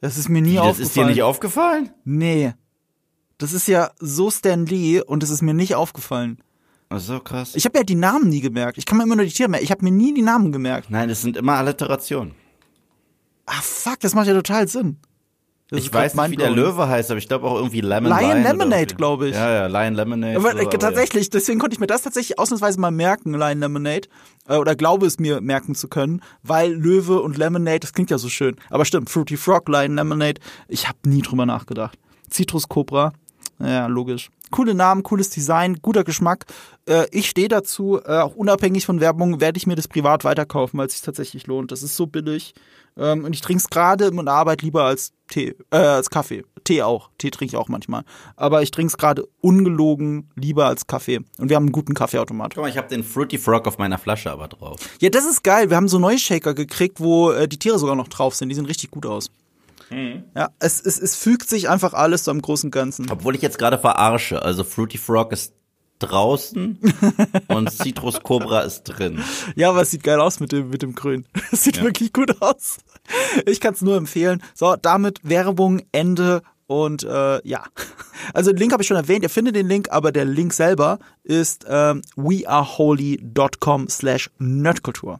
Das ist mir nie Wie, das aufgefallen. ist dir nicht aufgefallen? Nee. Das ist ja so Stan Lee und es ist mir nicht aufgefallen. Ach so krass. Ich habe ja die Namen nie gemerkt. Ich kann mir immer nur die Tiere merken. Ich habe mir nie die Namen gemerkt. Nein, es sind immer Alliterationen. Ah, fuck, das macht ja total Sinn. Das Ich weiß nicht, wie der. Löwe heißt, aber ich glaube auch irgendwie Lemon Lion Lemonade, irgendwie. glaub ich. Ja, ja, Lion Lemonade. Aber, so, äh, tatsächlich, deswegen konnte ich mir das tatsächlich ausnahmsweise mal merken, Lion Lemonade. Äh, oder glaube es mir merken zu können, weil Löwe und Lemonade, das klingt ja so schön. Aber stimmt, Fruity Frog, Lion Lemonade, ich habe nie drüber nachgedacht. Citrus Cobra, ja, logisch. Coole Namen, cooles Design, guter Geschmack. Äh, ich stehe dazu, äh, auch unabhängig von Werbung werde ich mir das privat weiterkaufen, weil es sich tatsächlich lohnt. Das ist so billig. Ähm, und ich trinke es gerade in der Arbeit lieber als Tee, äh, als Kaffee. Tee auch. Tee trinke ich auch manchmal. Aber ich trinke es gerade ungelogen lieber als Kaffee. Und wir haben einen guten Kaffeeautomat. Guck mal, ich habe den Fruity Frog auf meiner Flasche aber drauf. Ja, das ist geil. Wir haben so neue Shaker gekriegt, wo äh, die Tiere sogar noch drauf sind. Die sehen richtig gut aus. Ja, es, es, es fügt sich einfach alles zu einem großen Ganzen. Obwohl ich jetzt gerade verarsche. Also Fruity Frog ist draußen und Citrus Cobra ist drin. Ja, aber es sieht geil aus mit dem, mit dem Grün. Es sieht wirklich gut aus. Ich kann es nur empfehlen. So, damit Werbung, Ende und äh, ja. Also den Link habe ich schon erwähnt. Ihr findet den Link, aber der Link selber ist ähm, weareholy.com slash nerdkultur.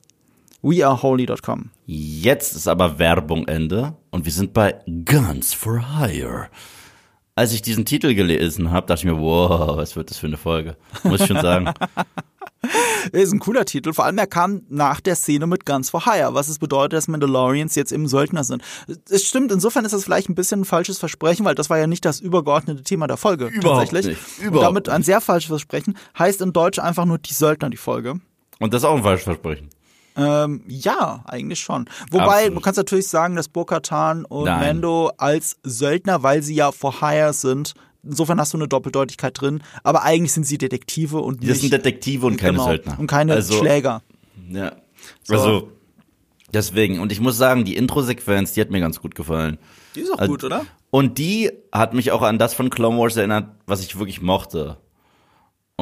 weareholy.com. Jetzt ist aber Werbung Ende und wir sind bei Guns for Hire. Als ich diesen Titel gelesen habe, dachte ich mir, wow, was wird das für eine Folge? Muss ich schon sagen. Ist ein cooler Titel. Vor allem er kam nach der Szene mit Guns for Hire, was es bedeutet, dass Mandalorians jetzt eben Söldner sind. Es stimmt, insofern ist das vielleicht ein bisschen ein falsches Versprechen, weil das war ja nicht das übergeordnete Thema der Folge. Überhaupt tatsächlich. nicht. Und Überhaupt damit ein sehr falsches Versprechen. Heißt in Deutsch einfach nur die Söldner, die Folge. Und das ist auch ein falsches Versprechen. Ähm, ja, eigentlich schon. Wobei, Absolut. du kannst natürlich sagen, dass Bo-Katan und Nein. Mando als Söldner, weil sie ja for hire sind, insofern hast du eine Doppeldeutigkeit drin, aber eigentlich sind sie Detektive und Das nicht, sind Detektive und keine genau, Söldner. Und keine also, Schläger. Ja. So. Also, deswegen. Und ich muss sagen, die Intro-Sequenz, die hat mir ganz gut gefallen. Die ist auch Also- gut, oder? Und die hat mich auch an das von Clone Wars erinnert, was ich wirklich mochte.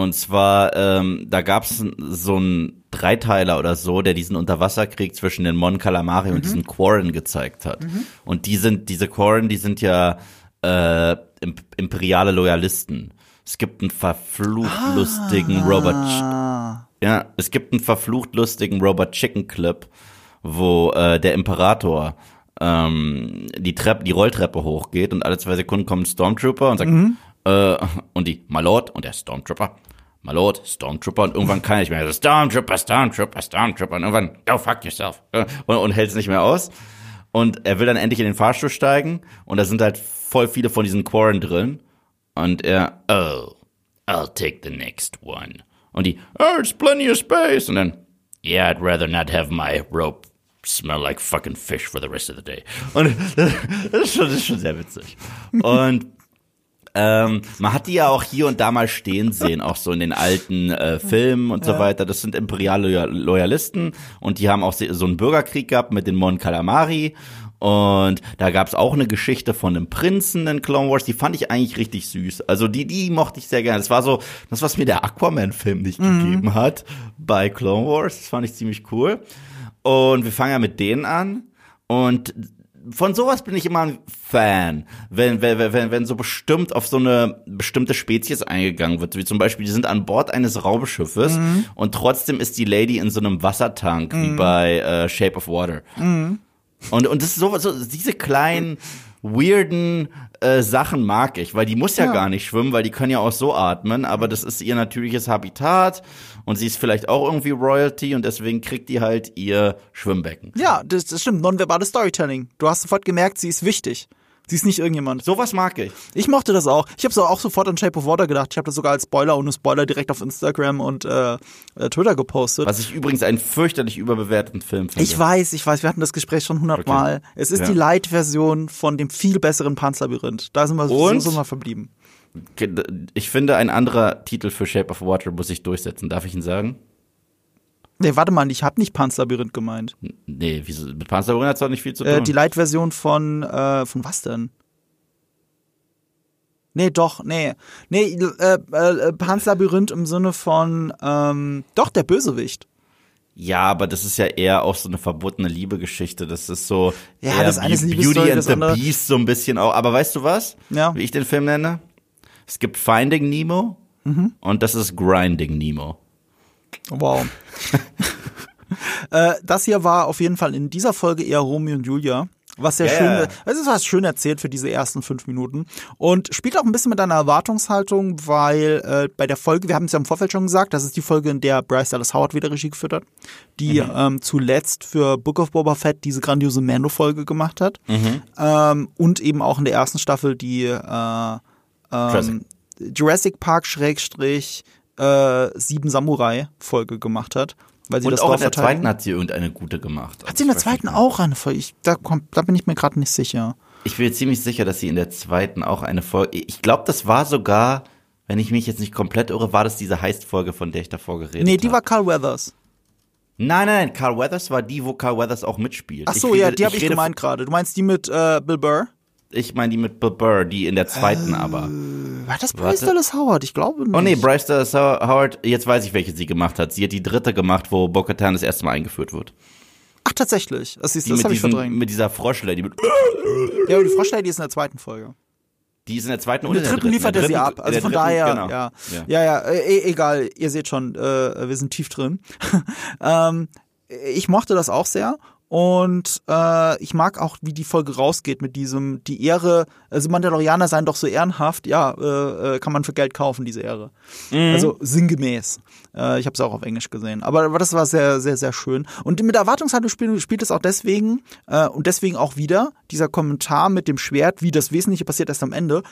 Und zwar, ähm, da gab es so einen Dreiteiler oder so, der diesen Unterwasserkrieg zwischen den Mon Calamari und diesen Quarren gezeigt hat. Und die sind, diese Quarren, die sind ja äh, imp imperiale Loyalisten. Es gibt einen verflucht lustigen Robert Ah. ja, es gibt einen verflucht lustigen Robot Chicken Clip, wo äh, der Imperator ähm, die Treppe, die Rolltreppe hochgeht und alle zwei Sekunden kommt ein Stormtrooper und sagt, äh, und die Malord und der Stormtrooper, Malord, Stormtrooper und irgendwann kann er nicht mehr, Stormtrooper, Stormtrooper, Stormtrooper und irgendwann, go fuck yourself äh, und, und hält es nicht mehr aus. Und er will dann endlich in den Fahrstuhl steigen und da sind halt voll viele von diesen Quarren drin und er, oh, I'll take the next one. Und die, oh, it's plenty of space. Und dann, yeah, I'd rather not have my rope smell like fucking fish for the rest of the day. Und das ist schon, das ist schon sehr witzig. Und Ähm, man hat die ja auch hier und da mal stehen sehen, auch so in den alten äh, Filmen und so weiter. Das sind imperiale Loyalisten und die haben auch so einen Bürgerkrieg gehabt mit den Mon Calamari. Und da gab's auch eine Geschichte von einem Prinzen in Clone Wars, die fand ich eigentlich richtig süß. Also die, die mochte ich sehr gerne. Das war so, das, was mir der Aquaman-Film nicht mhm. gegeben hat bei Clone Wars. Das fand ich ziemlich cool. Und wir fangen ja mit denen an. Und von sowas bin ich immer ein Fan, wenn, wenn, wenn, wenn so bestimmt auf so eine bestimmte Spezies eingegangen wird, wie zum Beispiel, die sind an Bord eines Raumschiffes mhm. und trotzdem ist die Lady in so einem Wassertank, mhm. wie bei äh, Shape of Water. Mhm. Und, und das ist so, so diese kleinen, weirden äh, Sachen mag ich, weil die muss ja, ja, gar nicht schwimmen, weil die können ja auch so atmen, aber das ist ihr natürliches Habitat und sie ist vielleicht auch irgendwie Royalty und deswegen kriegt die halt ihr Schwimmbecken. Ja, das, das stimmt. Nonverbales Storytelling. Du hast sofort gemerkt, sie ist wichtig. Sie ist nicht irgendjemand. Sowas mag ich. Ich mochte das auch. Ich habe so auch sofort an Shape of Water gedacht. Ich habe das sogar als Spoiler ohne Spoiler direkt auf Instagram und äh, äh, Twitter gepostet. Was ich übrigens einen fürchterlich überbewerteten Film finde. Ich weiß, ich weiß. Wir hatten das Gespräch schon hundertmal. Okay. Es ist ja. die Light-Version von dem viel besseren Panzerlabyrinth. Da sind wir und? so, so mal verblieben. Ich finde, ein anderer Titel für Shape of Water muss sich durchsetzen. Darf ich ihn sagen? Nee, warte mal, ich habe nicht Panzerlabyrinth gemeint. Nee, wieso, mit Panzerlabyrinth hat es doch nicht viel zu äh, tun. Äh, die Light-Version von, äh, von was denn? Nee, doch, nee. Nee, äh, äh, Panzerlabyrinth im Sinne von, ähm, doch, der Bösewicht. Ja, aber das ist ja eher auch so eine verbotene Liebegeschichte. Das ist so ja, das eine ist Beauty and the Beast so ein bisschen auch. Aber weißt du was? Ja. Wie ich den Film nenne? Es gibt Finding Nemo mhm. und das ist Grinding Nemo. Wow. äh, das hier war auf jeden Fall in dieser Folge eher Romeo und Julia. Was sehr yeah. schön, es ist was schön erzählt für diese ersten fünf Minuten und spielt auch ein bisschen mit einer Erwartungshaltung, weil äh, bei der Folge, wir haben es ja im Vorfeld schon gesagt, das ist die Folge, in der Bryce Dallas Howard wieder Regie geführt hat, die mhm. ähm, zuletzt für Book of Boba Fett diese grandiose Mando-Folge gemacht hat mhm. ähm, und eben auch in der ersten Staffel die äh, ähm, Jurassic. Jurassic Park Schrägstrich äh, Sieben Samurai Folge gemacht hat. Weil sie und das auch Dorf in der zweiten hat sie irgendeine gute gemacht. Hat sie in der zweiten auch eine Folge? Ich, da, kommt, da bin ich mir gerade nicht sicher. Ich bin ziemlich sicher, dass sie in der zweiten auch eine Folge. Ich glaube, das war sogar, wenn ich mich jetzt nicht komplett irre, war das diese Heist-Folge, von der ich davor geredet habe. Nee, die hab. war Carl Weathers. Nein, nein, nein, Carl Weathers war die, wo Carl Weathers auch mitspielt. Ach so, ich ja, die habe ich, ich gemeint gerade. Du meinst die mit äh, Bill Burr? Ich meine die mit Bill Burr, die in der zweiten äh, aber. War das Bryce Dallas Howard? Ich glaube nicht. Oh nee, Bryce Dallas Howard, jetzt weiß ich, welche sie gemacht hat. Sie hat die dritte gemacht, wo Bo-Katan das erste Mal eingeführt wird. Ach, tatsächlich. Das, ist, das habe ich verdrängt. Mit dieser Froschlady. Mit ja, aber die Froschlady ist in der zweiten Folge. Die ist in der zweiten und in der dritten liefert er sie ab. Also von dritten, daher, genau. ja. ja. Ja, ja, e egal. Ihr seht schon, äh, wir sind tief drin. ähm, ich mochte das auch sehr und äh, ich mag auch, wie die Folge rausgeht mit diesem, die Ehre, also Mandalorianer seien doch so ehrenhaft, ja, äh, äh kann man für Geld kaufen, diese Ehre. Mhm. Also sinngemäß. Äh, ich habe es auch auf Englisch gesehen. Aber, aber das war sehr, sehr, sehr schön. Und mit Erwartungshaltung spielt, spielt es auch deswegen, äh, und deswegen auch wieder, dieser Kommentar mit dem Schwert, wie das Wesentliche passiert erst am Ende,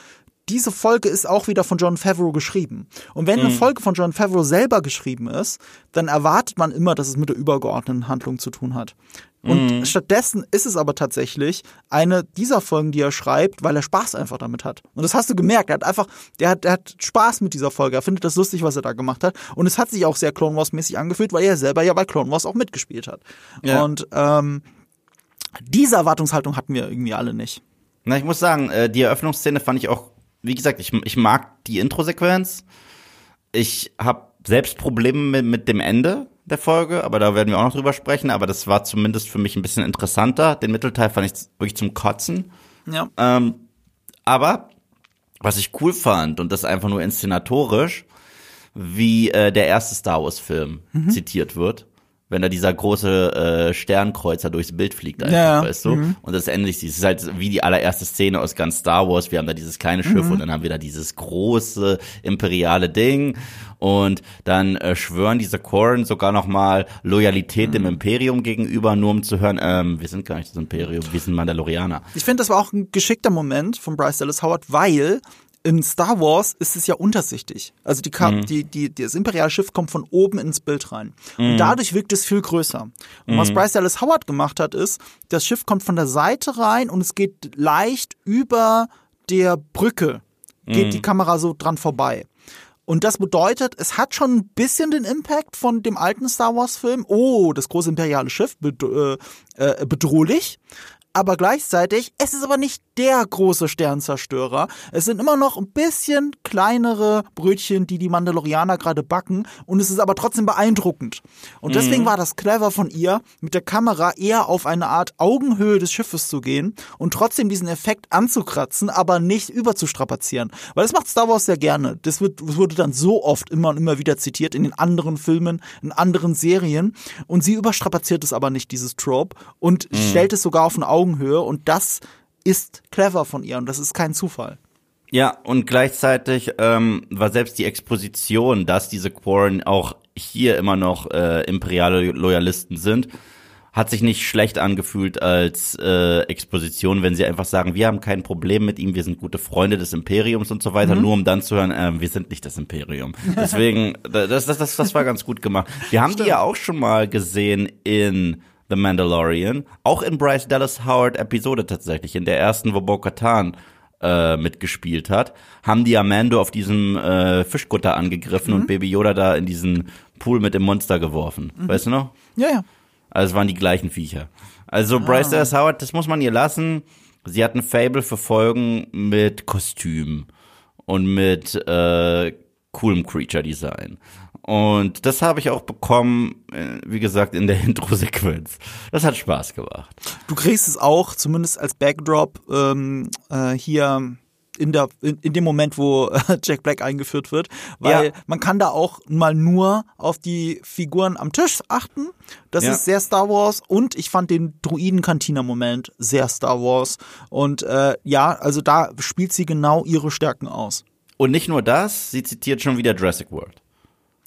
diese Folge ist auch wieder von John Favreau geschrieben. Und wenn eine mhm. Folge von John Favreau selber geschrieben ist, dann erwartet man immer, dass es mit der übergeordneten Handlung zu tun hat. Und mhm. stattdessen ist es aber tatsächlich eine dieser Folgen, die er schreibt, weil er Spaß einfach damit hat. Und das hast du gemerkt. Er hat einfach, der hat, der hat Spaß mit dieser Folge. Er findet das lustig, was er da gemacht hat. Und es hat sich auch sehr Clone Wars mäßig angefühlt, weil er selber ja bei Clone Wars auch mitgespielt hat. Ja. Und ähm, diese Erwartungshaltung hatten wir irgendwie alle nicht. Na, ich muss sagen, äh, die Eröffnungsszene fand ich auch wie gesagt, ich, ich mag die Intro-Sequenz. Ich habe selbst Probleme mit, mit dem Ende der Folge, aber da werden wir auch noch drüber sprechen. Aber das war zumindest für mich ein bisschen interessanter. Den Mittelteil fand ich wirklich zum Kotzen. Ja. Ähm, aber was ich cool fand, und das einfach nur inszenatorisch, wie äh, der erste Star Wars-Film mhm. zitiert wird wenn da dieser große äh, Sternkreuzer durchs Bild fliegt, einfach, ja, weißt du? Mhm. Und das endlich. Es ist halt wie die allererste Szene aus ganz Star Wars. Wir haben da dieses kleine Schiff mhm. und dann haben wir da dieses große imperiale Ding. Und dann äh, schwören diese Korn sogar noch mal Loyalität mhm. dem Imperium gegenüber, nur um zu hören, ähm, wir sind gar nicht das Imperium, wir sind Mandalorianer. Ich finde, das war auch ein geschickter Moment von Bryce Dallas Howard, weil in Star Wars ist es ja untersichtig. Also die, mhm. die, die, das imperiale Schiff kommt von oben ins Bild rein. Und mhm. dadurch wirkt es viel größer. Und mhm. was Bryce Dallas Howard gemacht hat, ist, das Schiff kommt von der Seite rein und es geht leicht über der Brücke geht die Kamera so dran vorbei. Und das bedeutet, es hat schon ein bisschen den Impact von dem alten Star Wars Film. Oh, das große imperiale Schiff, bedro äh, äh, bedrohlich aber gleichzeitig, es ist aber nicht der große Sternzerstörer. Es sind immer noch ein bisschen kleinere Brötchen, die die Mandalorianer gerade backen und es ist aber trotzdem beeindruckend. Und deswegen mhm. war das clever von ihr, mit der Kamera eher auf eine Art Augenhöhe des Schiffes zu gehen und trotzdem diesen Effekt anzukratzen, aber nicht überzustrapazieren. Weil das macht Star Wars sehr gerne. Das, wird, das wurde dann so oft immer und immer wieder zitiert in den anderen Filmen, in anderen Serien und sie überstrapaziert es aber nicht, dieses Trope und mhm. stellt es sogar auf ein Augenhöhe Augenhöhe und das ist clever von ihr und das ist kein Zufall. Ja, und gleichzeitig ähm, war selbst die Exposition, dass diese Quarren auch hier immer noch äh, imperiale Loyalisten sind, hat sich nicht schlecht angefühlt als äh, Exposition, wenn sie einfach sagen, wir haben kein Problem mit ihm, wir sind gute Freunde des Imperiums und so weiter, mhm. nur um dann zu hören, äh, wir sind nicht das Imperium. Deswegen, das, das, das, das war ganz gut gemacht. Wir haben Stimmt. die ja auch schon mal gesehen in The Mandalorian. Auch in Bryce Dallas Howard Episode tatsächlich, in der ersten, wo Bo-Katan äh, mitgespielt hat, haben die Amando auf diesem äh, Fischkutter angegriffen mhm. und Baby Yoda da in diesen Pool mit dem Monster geworfen. Mhm. Weißt du noch? Ja, ja. Also es waren die gleichen Viecher. Also ah. Bryce Dallas Howard, das muss man ihr lassen. Sie hat ein Fable für Folgen mit Kostüm und mit äh, coolem Creature Design. Und das habe ich auch bekommen, äh, wie gesagt, in der Intro-Sequenz. Das hat Spaß gemacht. Du kriegst es auch, zumindest als Backdrop, ähm, äh, hier in, der, in, in dem Moment, wo Jack Black eingeführt wird, weil ja. man kann da auch mal nur auf die Figuren am Tisch achten. Das ja. ist sehr Star Wars und ich fand den Druiden-Cantina-Moment sehr Star Wars. Und äh, ja, also da spielt sie genau ihre Stärken aus. Und nicht nur das, sie zitiert schon wieder Jurassic World.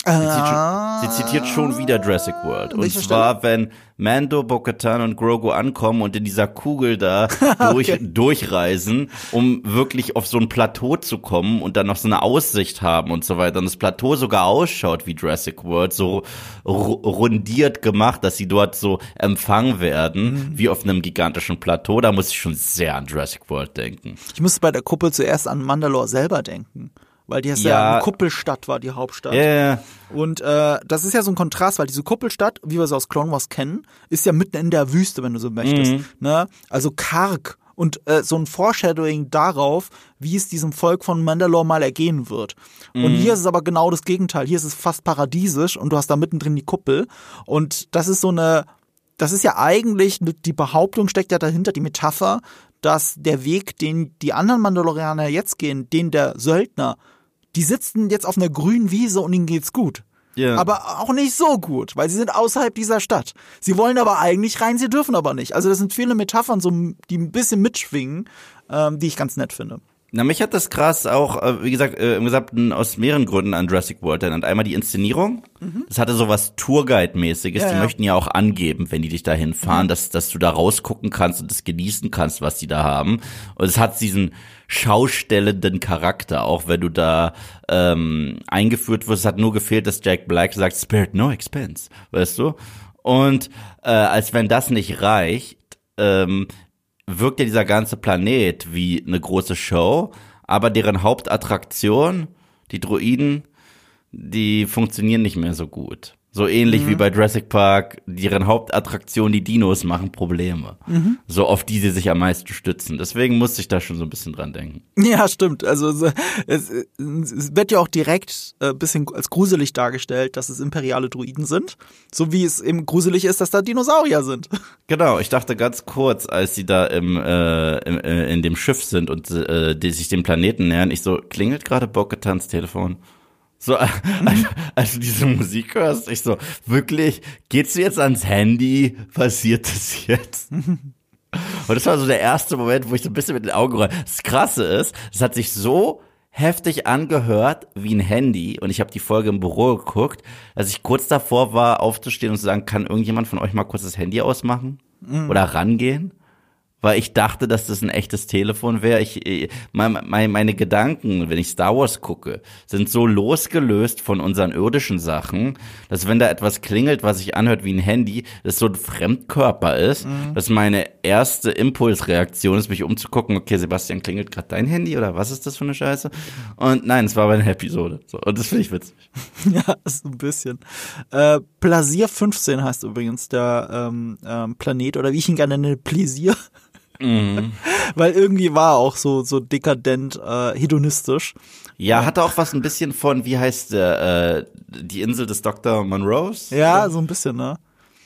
Sie, zitiert schon wieder Jurassic World. Und zwar, wenn Mando, Bo-Katan und Grogu ankommen und in dieser Kugel da durch, okay. durchreisen, um wirklich auf so ein Plateau zu kommen und dann noch so eine Aussicht haben und so weiter. Und das Plateau sogar ausschaut wie Jurassic World, so rundiert gemacht, dass sie dort so empfangen werden, mhm. wie auf einem gigantischen Plateau. Da muss ich schon sehr an Jurassic World denken. Ich musste bei der Kuppel zuerst an Mandalore selber denken weil die ja, ja eine Kuppelstadt war, die Hauptstadt. Ja, ja. Und äh, das ist ja so ein Kontrast, weil diese Kuppelstadt, wie wir sie aus Clone Wars kennen, ist ja mitten in der Wüste, wenn du so möchtest. Mhm. Ne? Also karg und äh, so ein Foreshadowing darauf, wie es diesem Volk von Mandalore mal ergehen wird. Mhm. Und hier ist es aber genau das Gegenteil. Hier ist es fast paradiesisch und du hast da mittendrin die Kuppel. Und das ist so eine, das ist ja eigentlich, die Behauptung steckt ja dahinter, die Metapher, dass der Weg, den die anderen Mandalorianer jetzt gehen, den der Söldner die sitzen jetzt auf einer grünen Wiese und ihnen geht's gut. Yeah. Aber auch nicht so gut, weil sie sind außerhalb dieser Stadt. Sie wollen aber eigentlich rein, sie dürfen aber nicht. Also das sind viele Metaphern, so, die ein bisschen mitschwingen, ähm, die ich ganz nett finde. Na, mich hat das krass auch, äh, wie gesagt, äh, im Gesamten aus mehreren Gründen an Jurassic World erinnert. Einmal die Inszenierung. Mhm. Das hatte so was Tourguide-mäßiges. Ja, die ja. möchten ja auch angeben, wenn die dich dahin fahren, mhm. dass, dass du da rausgucken kannst und das genießen kannst, was die da haben. Und es hat diesen schaustellenden Charakter, auch wenn du da ähm, eingeführt wirst. Es hat nur gefehlt, dass Jack Black sagt, Spirit no expense, weißt du? Und äh, als wenn das nicht reicht, ähm, wirkt ja dieser ganze Planet wie eine große Show, aber deren Hauptattraktion, die Droiden, die funktionieren nicht mehr so gut. So ähnlich mhm. wie bei Jurassic Park, deren Hauptattraktion, die Dinos, machen Probleme. Mhm. So auf die sie sich am meisten stützen. Deswegen musste ich da schon so ein bisschen dran denken. Ja, stimmt. Also es, es wird ja auch direkt ein äh, bisschen als gruselig dargestellt, dass es imperiale Druiden sind. So wie es eben gruselig ist, dass da Dinosaurier sind. Genau, ich dachte ganz kurz, als sie da im, äh, im äh, in dem Schiff sind und äh, die sich dem Planeten nähern, ich so, klingelt gerade Boketans Telefon? So, als, als du diese Musik hörst, ich so, wirklich, geht's jetzt ans Handy? Passiert das jetzt? Und das war so der erste Moment, wo ich so ein bisschen mit den Augen roll. Das Krasse ist, es hat sich so heftig angehört wie ein Handy und ich habe die Folge im Büro geguckt, dass ich kurz davor war, aufzustehen und zu sagen, kann irgendjemand von euch mal kurz das Handy ausmachen? Mhm. Oder rangehen? Weil ich dachte, dass das ein echtes Telefon wäre. Ich, ich mein, mein, meine Gedanken, wenn ich Star Wars gucke, sind so losgelöst von unseren irdischen Sachen, dass wenn da etwas klingelt, was sich anhört wie ein Handy, das so ein Fremdkörper ist, mhm. dass meine erste Impulsreaktion ist, mich umzugucken, okay, Sebastian, klingelt gerade dein Handy oder was ist das für eine Scheiße? Und nein, es war aber eine Episode. So, und das finde ich witzig. ja, ist ein bisschen. Äh, Plasier 15 heißt übrigens der ähm, ähm, Planet oder wie ich ihn gerne nenne, Pläsier. Mhm. Weil irgendwie war er auch so, so dekadent, äh, hedonistisch. Ja, hatte auch was ein bisschen von, wie heißt der, äh, die Insel des Dr. Monroes? Ja, so ein bisschen, ne?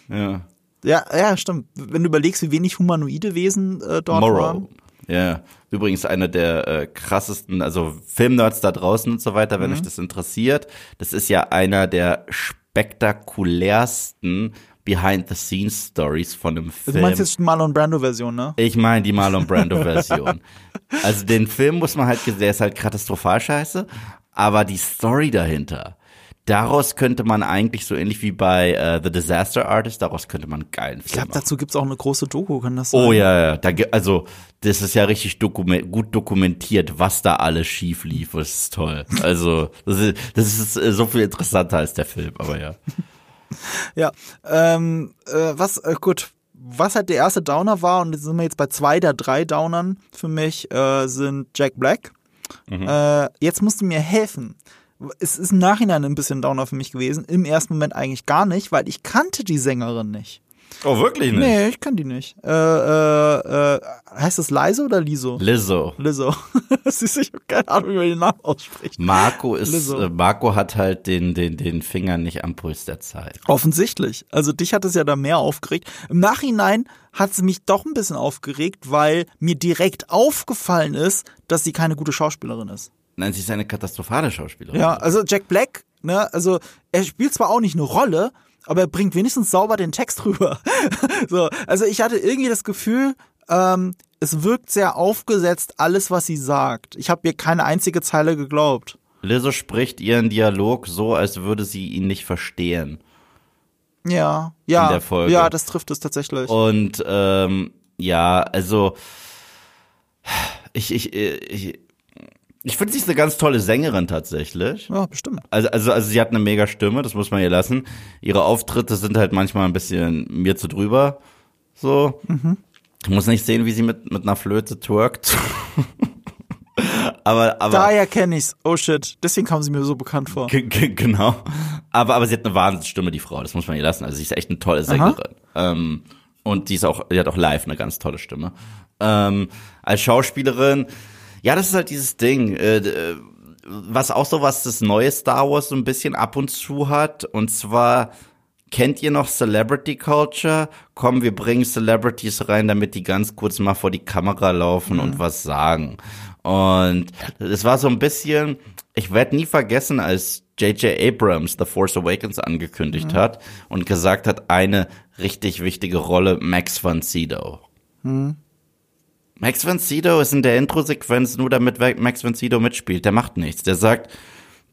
Ja. Ja, ja, stimmt. Wenn du überlegst, wie wenig humanoide Wesen äh, dort Morrow. waren. Ja, übrigens einer der äh, krassesten, also Filmnerds da draußen und so weiter, wenn mhm. euch das interessiert. Das ist ja einer der spektakulärsten Behind-the-Scenes-Stories von einem Film. Du meinst jetzt die Marlon Brando-Version, ne? Ich meine die Marlon Brando-Version. also den Film muss man halt, der ist halt katastrophal scheiße, aber die Story dahinter, daraus könnte man eigentlich so ähnlich wie bei uh, The Disaster Artist, daraus könnte man einen geilen Film Ich glaube, dazu gibt's auch eine große Doku, kann das sein? Oh ja, ja. Da, also, das ist ja richtig dokument, gut dokumentiert, was da alles schief lief. Das ist toll. Also, das ist, das ist äh, so viel interessanter als der Film, aber ja. ja, ähm, äh, was, äh, gut, was halt der erste Downer war, und jetzt sind wir jetzt bei zwei der drei Downern für mich, äh, sind Jack Black. Mhm. Äh, jetzt musst du mir helfen. Es ist im Nachhinein ein bisschen Downer für mich gewesen, im ersten Moment eigentlich gar nicht, weil ich kannte die Sängerin nicht. Oh, wirklich nicht? Nee, ich kann die nicht. Äh, äh, äh, heißt das Liso oder Liso? Lizzo. Lizzo. Siehst du, ich habe keine Ahnung, wie man den Namen ausspricht. Marco ist, äh, Marco hat halt den, den, den Finger nicht am Puls der Zeit. Offensichtlich. Also dich hat es ja da mehr aufgeregt. Im Nachhinein hat es mich doch ein bisschen aufgeregt, weil mir direkt aufgefallen ist, dass sie keine gute Schauspielerin ist. Nein, sie ist eine katastrophale Schauspielerin. Ja, also Jack Black, ne, also er spielt zwar auch nicht eine Rolle, aber er bringt wenigstens sauber den Text rüber. so, also ich hatte irgendwie das Gefühl, ähm, es wirkt sehr aufgesetzt, alles, was sie sagt. Ich habe ihr keine einzige Zeile geglaubt. Lizzo spricht ihren Dialog so, als würde sie ihn nicht verstehen. Ja, ja, in der Folge. ja, das trifft es tatsächlich. Und ähm, ja, also ich, ich, ich, ich finde, sie ist eine ganz tolle Sängerin tatsächlich. Ja, bestimmt. Also, also, also sie hat eine mega Stimme, das muss man ihr lassen. Ihre Auftritte sind halt manchmal ein bisschen mir zu drüber. So. Mhm. Ich muss nicht sehen, wie sie mit, mit einer Flöte twerkt. aber, aber. Daher kenne ich's. Oh shit. Deswegen kam sie mir so bekannt vor. Genau. Aber, aber sie hat eine Wahnsinnsstimme, die Frau. Das muss man ihr lassen. Also sie ist echt eine tolle Sängerin. Ähm, und die ist auch, die hat auch live eine ganz tolle Stimme. Ähm, als Schauspielerin, ja, das ist halt dieses Ding, äh, äh, was auch so was das neue Star Wars so ein bisschen ab und zu hat. Und zwar, kennt ihr noch Celebrity Culture? Komm, wir bringen Celebrities rein, damit die ganz kurz mal vor die Kamera laufen mhm. und was sagen. Und es war so ein bisschen, ich werde nie vergessen, als J.J. Abrams The Force Awakens angekündigt mhm. hat und gesagt hat, eine richtig wichtige Rolle, Max von Sydow. Mhm. Max von Sydow ist in der Intro-Sequenz nur damit Max von Sydow mitspielt. Der macht nichts. Der sagt,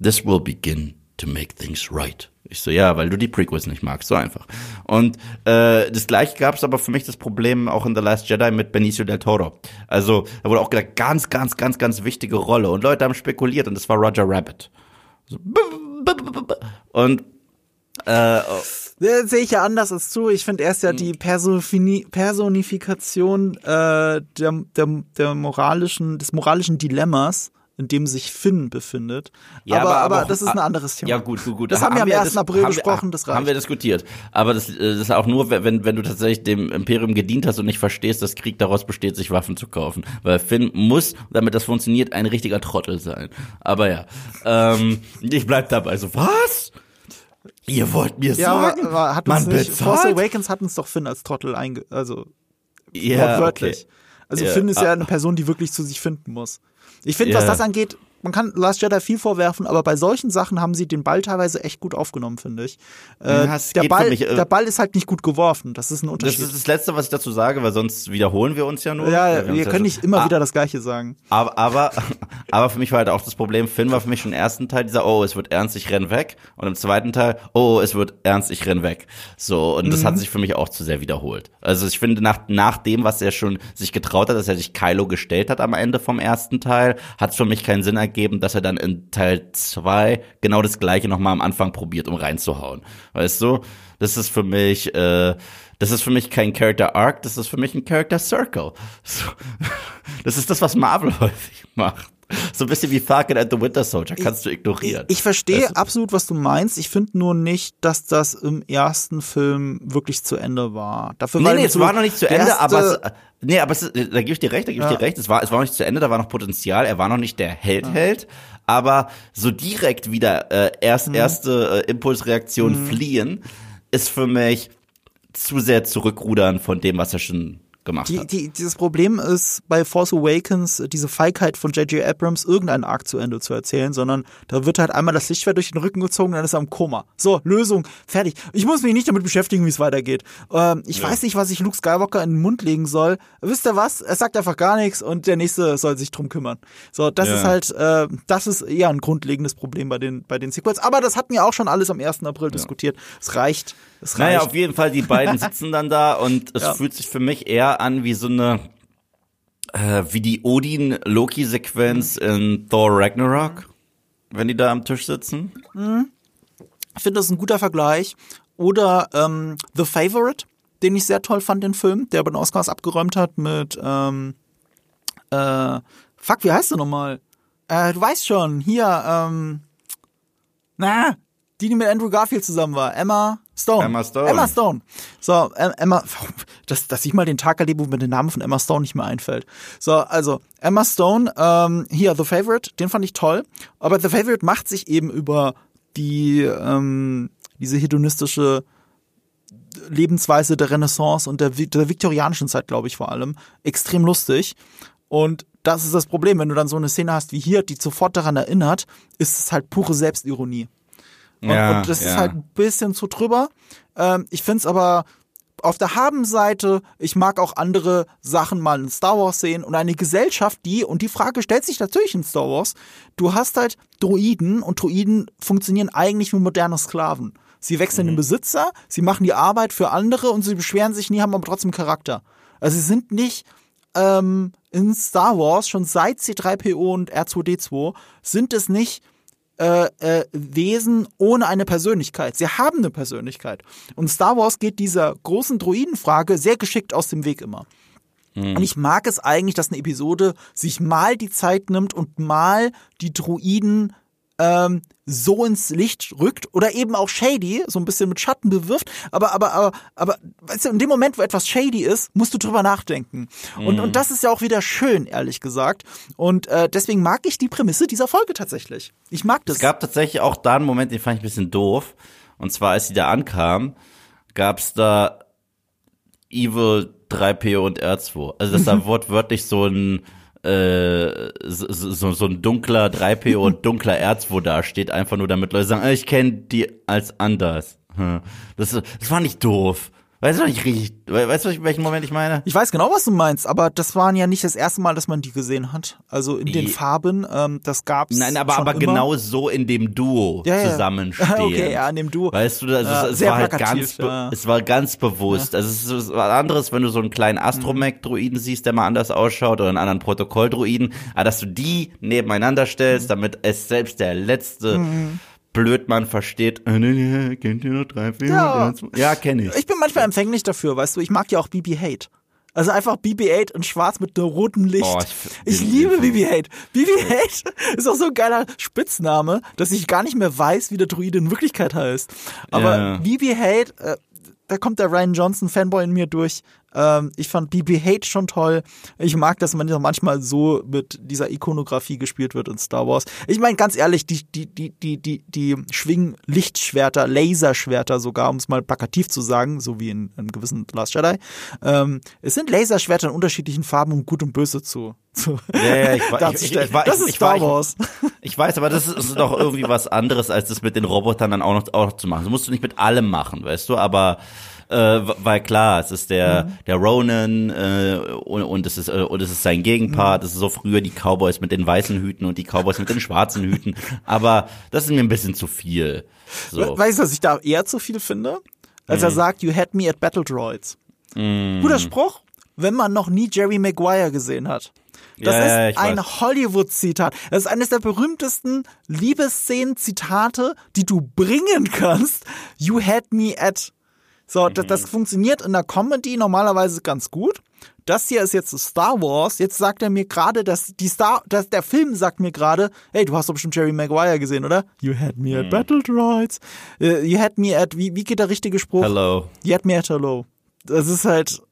this will begin to make things right. Ich so, ja, weil du die Prequels nicht magst, so einfach. Und äh, das gleiche gab es aber für mich das Problem auch in The Last Jedi mit Benicio del Toro. Also, da wurde auch gesagt, ganz, ganz, ganz, ganz wichtige Rolle. Und Leute haben spekuliert und das war Roger Rabbit. So, und äh, das sehe ich ja anders als du. Ich finde, er ist ja hm. die Personi Personifikation äh, der, der, der moralischen, des moralischen Dilemmas in dem sich Finn befindet. Ja, aber, aber, aber, das ist ein anderes Thema. Ja, gut, gut, gut. Das, das haben wir am 1. April besprochen, das reicht. Haben wir diskutiert. Aber das, äh, das ist auch nur, wenn, wenn du tatsächlich dem Imperium gedient hast und nicht verstehst, dass Krieg daraus besteht, sich Waffen zu kaufen. Weil Finn muss, damit das funktioniert, ein richtiger Trottel sein. Aber ja, ähm, ich bleib dabei. So, was? Ihr wollt mir ja, sagen, aber, aber hat man nicht, bezahlt? Force Awakens hat uns doch Finn als Trottel einge... Also, ja, wortwörtlich. Okay. Also ja, Finn ist ja eine Person, die wirklich zu sich finden muss. Ich finde, ja. was das angeht, man kann Last Jedi viel vorwerfen, aber bei solchen Sachen haben sie den Ball teilweise echt gut aufgenommen, finde ich. Äh, Ja, der, Ball, mich, äh, der Ball ist halt nicht gut geworfen. Das ist ein Das Unterschied. ist das Letzte, was ich dazu sage, weil sonst wiederholen wir uns ja nur. ja, wir uns können schon- nicht immer Ah, wieder das Gleiche sagen. Aber, aber, aber für mich war halt auch das Problem, Finn war für mich schon im ersten Teil dieser, oh, es wird ernst, ich renn weg. Und im zweiten Teil, oh, es wird ernst, ich renn weg. So, und das Mhm. hat sich für mich auch zu sehr wiederholt. Also ich finde, nach, nach dem, was er schon sich getraut hat, dass er sich Kylo gestellt hat am Ende vom ersten Teil, hat es für mich keinen Sinn ergeben, dass er dann in Teil zwei genau das gleiche nochmal am Anfang probiert, um reinzuhauen. Weißt du? Das ist für mich, äh, das ist für mich kein Character Arc, das ist für mich ein Character Circle. So. Das ist das, was Marvel häufig macht. So ein bisschen wie Falcon and the Winter Soldier, kannst du ignorieren. Ich verstehe Weißt du? absolut, was du meinst. Ich finde nur nicht, dass das im ersten Film wirklich zu Ende war. Dafür Nee, war nee, es war noch nicht zu Ende, erste- aber es, nee, aber es, da gebe ich dir recht, da gebe ich Ja. dir recht. Es war, es war noch nicht zu Ende, da war noch Potenzial. Er war noch nicht der Held-Held, aber so direkt wieder äh, erst Mhm. erste äh, Impulsreaktion fliehen ist für mich zu sehr zurückrudern von dem, was er schon gemacht Die, hat. die, dieses Problem ist bei Force Awakens diese Feigheit von J.J. Abrams, irgendeinen Arc zu Ende zu erzählen, sondern da wird halt einmal das Lichtschwert durch den Rücken gezogen, dann ist er im Koma. So, Lösung, fertig. Ich muss mich nicht damit beschäftigen, wie es weitergeht. Ähm, ich weiß nicht, was ich Luke Skywalker in den Mund legen soll. Wisst ihr was? Er sagt einfach gar nichts und der nächste soll sich drum kümmern. So, das Ja. ist halt, äh, das ist eher ein grundlegendes Problem bei den, bei den Sequels. Aber das hatten wir auch schon alles am 1. April diskutiert. Es reicht. Es reicht. Naja, auf jeden Fall, die beiden sitzen dann da und es Ja. fühlt sich für mich eher an wie so eine, äh, wie die Odin-Loki-Sequenz Mhm. in Thor Ragnarok, wenn die da am Tisch sitzen. Ich finde das ein guter Vergleich. Oder ähm, The Favorite, den ich sehr toll fand, den Film, der bei den Oscars abgeräumt hat mit ähm, äh, fuck, wie heißt der nochmal? Äh, du weißt schon, hier, ähm, na, die, die mit Andrew Garfield zusammen war, Emma Stone. Emma Stone. Emma Stone. So, Em- Emma, dass, dass ich mal den Tag erlebe, wo mir der Name von Emma Stone nicht mehr einfällt. So, also, Emma Stone, ähm, hier, The Favorite, den fand ich toll. Aber The Favorite macht sich eben über die, ähm, diese hedonistische Lebensweise der Renaissance und der, der viktorianischen Zeit, glaube ich, vor allem, extrem lustig. Und das ist das Problem, wenn du dann so eine Szene hast wie hier, die sofort daran erinnert, ist es halt pure Selbstironie. Und, Ja, und das ist ja. halt ein bisschen zu drüber. Ähm, ich find's aber auf der Habenseite, ich mag auch andere Sachen mal in Star Wars sehen und eine Gesellschaft, die, und die Frage stellt sich natürlich in Star Wars, du hast halt Droiden und Droiden funktionieren eigentlich wie moderne Sklaven. Sie wechseln Mhm. den Besitzer, sie machen die Arbeit für andere und sie beschweren sich nie, haben aber trotzdem Charakter. Also sie sind nicht ähm, in Star Wars, schon seit C3PO und R2D2, sind es nicht äh, äh, Wesen ohne eine Persönlichkeit. Sie haben eine Persönlichkeit. Und Star Wars geht dieser großen Droidenfrage sehr geschickt aus dem Weg immer. Und ich mag es eigentlich, dass eine Episode sich mal die Zeit nimmt und mal die Droiden ähm, so ins Licht rückt oder eben auch shady, so ein bisschen mit Schatten bewirft. Aber, aber, aber, aber, weißt du, in dem Moment, wo etwas shady ist, musst du drüber nachdenken. Und, und das ist ja auch wieder schön, ehrlich gesagt. Und äh, deswegen mag ich die Prämisse dieser Folge tatsächlich. Ich mag das. Es gab tatsächlich auch da einen Moment, den fand ich ein bisschen doof. Und zwar, als sie da ankam, gab's da Evil 3PO und R2. Also, dass da wortwörtlich so ein äh, so, so, ein dunkler 3PO und dunkler R2 da steht, einfach nur damit Leute sagen, äh, ich kenne die als anders. Hm. Das, das war nicht doof. Weißt du nicht richtig, we- weißt du, welchen Moment ich meine? Ich weiß genau, was du meinst, aber das waren ja nicht das erste Mal, dass man die gesehen hat. Also in den Farben, ähm, das gab's. Nein, aber, aber immer. genau so in dem Duo Ja, ja. zusammenstehen. Okay, ja, in dem Duo. Weißt du, das, Ja, es, war halt ganz, ja. es war ganz bewusst. Also es ist was anderes, wenn du so einen kleinen Astromech-Druiden siehst, der mal anders ausschaut, oder einen anderen Protokolldruiden, aber dass du die nebeneinander stellst, damit es selbst der letzte Blödmann versteht. Äh, nee, nee, kennt ihr noch drei, vier, Ja. ja kenne ich. Ich bin manchmal empfänglich dafür, weißt du, ich mag ja auch BB-8. Also einfach BB-8 in schwarz mit einem roten Licht. Oh, ich- ich, liebe den- BB-8. BB-8 ist auch so ein geiler Spitzname, dass ich gar nicht mehr weiß, wie der Druide in Wirklichkeit heißt. Aber Ja. BB-8, äh, da kommt der Ryan Johnson Fanboy in mir durch. Ähm, ich fand BB-8 schon toll. Ich mag, dass man manchmal so mit dieser Ikonografie gespielt wird in Star Wars. Ich meine, ganz ehrlich, die, die, die, die, die, die schwingen Lichtschwerter, Laserschwerter sogar, um es mal plakativ zu sagen, so wie in, in gewissen Last Jedi. Ähm, es sind Laserschwerter in unterschiedlichen Farben, um Gut und Böse zu, zu Ja, ja, ich, ich, ich, ich, Das ist Star Wars. Ich weiß, aber das ist, ist doch irgendwie was anderes, als das mit den Robotern dann auch noch, auch noch zu machen. Das musst du nicht mit allem machen, weißt du, aber äh, weil klar, es ist der Mhm. der Ronan äh, und, und es ist äh, und es ist sein Gegenpart. Mhm. Es ist so früher die Cowboys mit den weißen Hüten und die Cowboys mit den schwarzen Hüten. Aber das ist mir ein bisschen zu viel. So. Weißt du, was ich da eher zu viel finde? Als er Mhm. sagt, you had me at Battle Droids. Guter Spruch, wenn man noch nie Jerry Maguire gesehen hat. Das Ja, ja, ist ich ein. Hollywood-Zitat. Das ist eines der berühmtesten Liebesszenen-Zitate, die du bringen kannst. You had me at. So, das, Mhm. das funktioniert in der Comedy normalerweise ganz gut. Das hier ist jetzt Star Wars. Jetzt sagt er mir gerade, dass die Star, dass der Film sagt mir gerade, hey, du hast doch bestimmt Jerry Maguire gesehen, oder? You had me Mhm. at Battle Droids. Äh, You had me at, wie, wie geht der richtige Spruch? Hello. You had me at Hello. Das ist halt,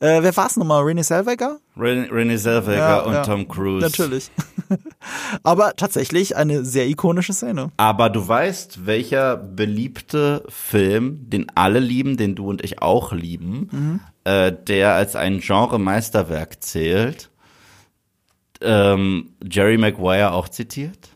äh, wer war's nochmal? Renee Zellweger? Ren- Renee Zellweger Ja, und ja. Tom Cruise. Natürlich. Aber tatsächlich eine sehr ikonische Szene. Aber du weißt, welcher beliebte Film, den alle lieben, den du und ich auch lieben, Mhm. äh, der als ein Genre-Meisterwerk zählt, ähm, Jerry Maguire auch zitiert?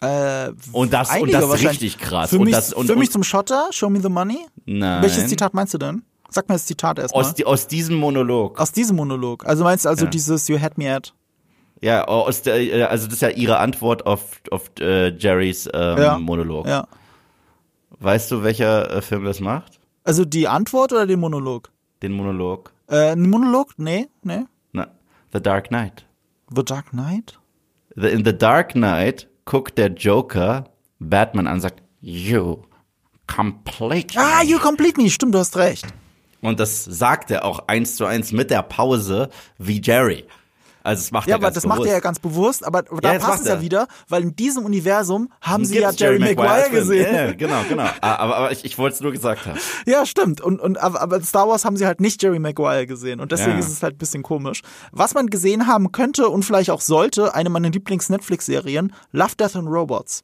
Äh, Und das, und das richtig krass. Für und mich, das, und, für mich zum Schotter, Show Me the Money. nein. Welches Zitat meinst du denn? Sag mir das Zitat erstmal. Aus, die, aus diesem Monolog. Aus diesem Monolog. Also meinst du also Ja. dieses You had me at? Ja, aus der, äh, also das ist ja ihre Antwort auf, auf äh, Jerrys ähm, Ja. Monolog. Ja. Weißt du, welcher äh, Film das macht? Also die Antwort oder den Monolog? Den Monolog? Äh, ein Monolog? Nee, nee. Na, The Dark Knight. The Dark Knight? The, in The Dark Knight guckt der Joker Batman an und sagt, you complete. Ah, you complete me. Stimmt, du hast recht. Und das sagt er auch eins zu eins mit der Pause wie Jerry. Also das macht Ja, er aber ganz das bewusst. macht er ja ganz bewusst, aber da das passt es ja er. wieder, weil in diesem Universum haben sie ja Gibt's Jerry, Maguire, Film. gesehen. Ja, ja, genau, genau. aber aber ich, ich wollte es nur gesagt haben. Ja, stimmt. Und, und aber, aber in Star Wars haben sie halt nicht Jerry Maguire gesehen. Und deswegen Ja. ist es halt ein bisschen komisch. Was man gesehen haben könnte und vielleicht auch sollte, eine meiner Lieblings-Netflix-Serien, Love, Death and Robots.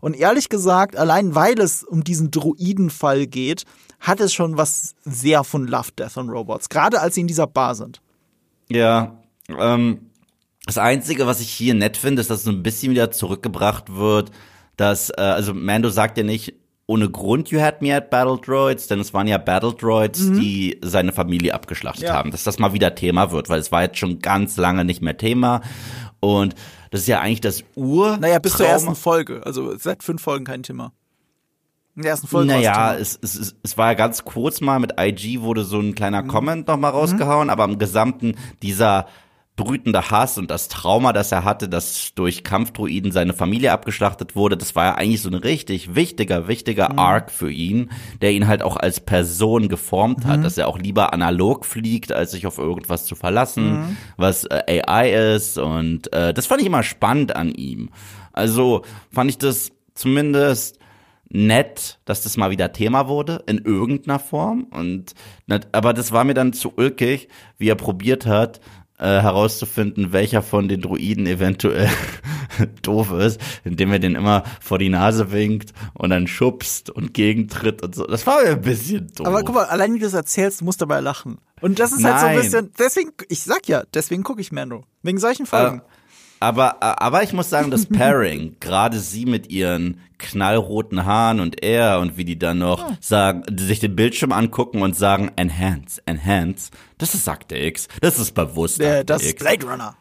Und ehrlich gesagt, allein weil es um diesen Droidenfall geht, hat es schon was sehr von Love, Death and Robots. Gerade als sie in dieser Bar sind. Ja, ähm, das Einzige, was ich hier nett finde, ist, dass so ein bisschen wieder zurückgebracht wird, dass, äh, also Mando sagt ja nicht, ohne Grund you had me at Battle Droids, denn es waren ja Battle Droids, die seine Familie abgeschlachtet Mhm. Ja. haben. Dass das mal wieder Thema wird, weil es war jetzt schon ganz lange nicht mehr Thema. Und das ist ja eigentlich das Ur. Naja, bis zur Trauma- ersten Folge. Also seit fünf Folgen kein Thema. In der ersten Folge Naja, es, es, es, es war ja ganz kurz mal mit IG wurde so ein Mhm. kleiner Comment noch mal rausgehauen, aber im Gesamten dieser brütende Hass und das Trauma, das er hatte, dass durch Kampfdruiden seine Familie abgeschlachtet wurde, das war ja eigentlich so ein richtig wichtiger, wichtiger Mhm. Arc für ihn, der ihn halt auch als Person geformt Mhm. hat, dass er auch lieber analog fliegt, als sich auf irgendwas zu verlassen, Mhm. was äh, AI ist und äh, das fand ich immer spannend an ihm. Also fand ich das zumindest nett, dass das mal wieder Thema wurde, in irgendeiner Form. Und aber das war mir dann zu ulkig, wie er probiert hat, äh, herauszufinden, welcher von den Druiden eventuell doof ist, indem er den immer vor die Nase winkt und dann schubst und gegentritt und so. Das war mir ein bisschen doof. Aber guck mal, allein wie du es erzählst, du musst dabei lachen. Und das ist halt so Nein. ein bisschen, deswegen, ich sag ja, deswegen gucke ich Mando. Wegen solchen Folgen. Aber, aber ich muss sagen, das Pairing, gerade sie mit ihren knallroten Haaren und er und wie die dann noch sagen, die sich den Bildschirm angucken und sagen, enhance, enhance, das ist Akte X. Das ist bewusst Der, Akte das ist. Blade Runner.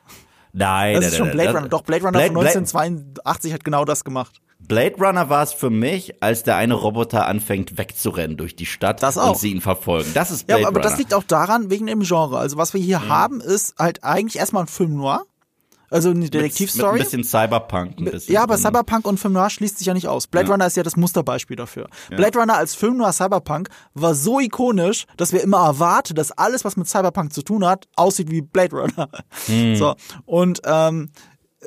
Nein, Das nein, ist schon nein, Blade Runner. Doch, Blade Runner Blade- von Blade- 1982 hat genau das gemacht. Blade Runner war es für mich, als der eine Roboter anfängt wegzurennen durch die Stadt Das auch. und sie ihn verfolgen. Das ist Ja, Blade aber Runner. das liegt auch daran, wegen dem Genre. Also was wir hier haben, ist halt eigentlich erstmal ein Film noir. Also eine mit, mit ein Detektivstory. bisschen Cyberpunk. Ein bisschen Ja, aber drin. Cyberpunk und Film Noir schließt sich ja nicht aus. Blade Runner ist ja das Musterbeispiel dafür. Blade Runner als Film Noir Cyberpunk war so ikonisch, dass wir immer erwarten, dass alles, was mit Cyberpunk zu tun hat, aussieht wie Blade Runner. So. Und ähm,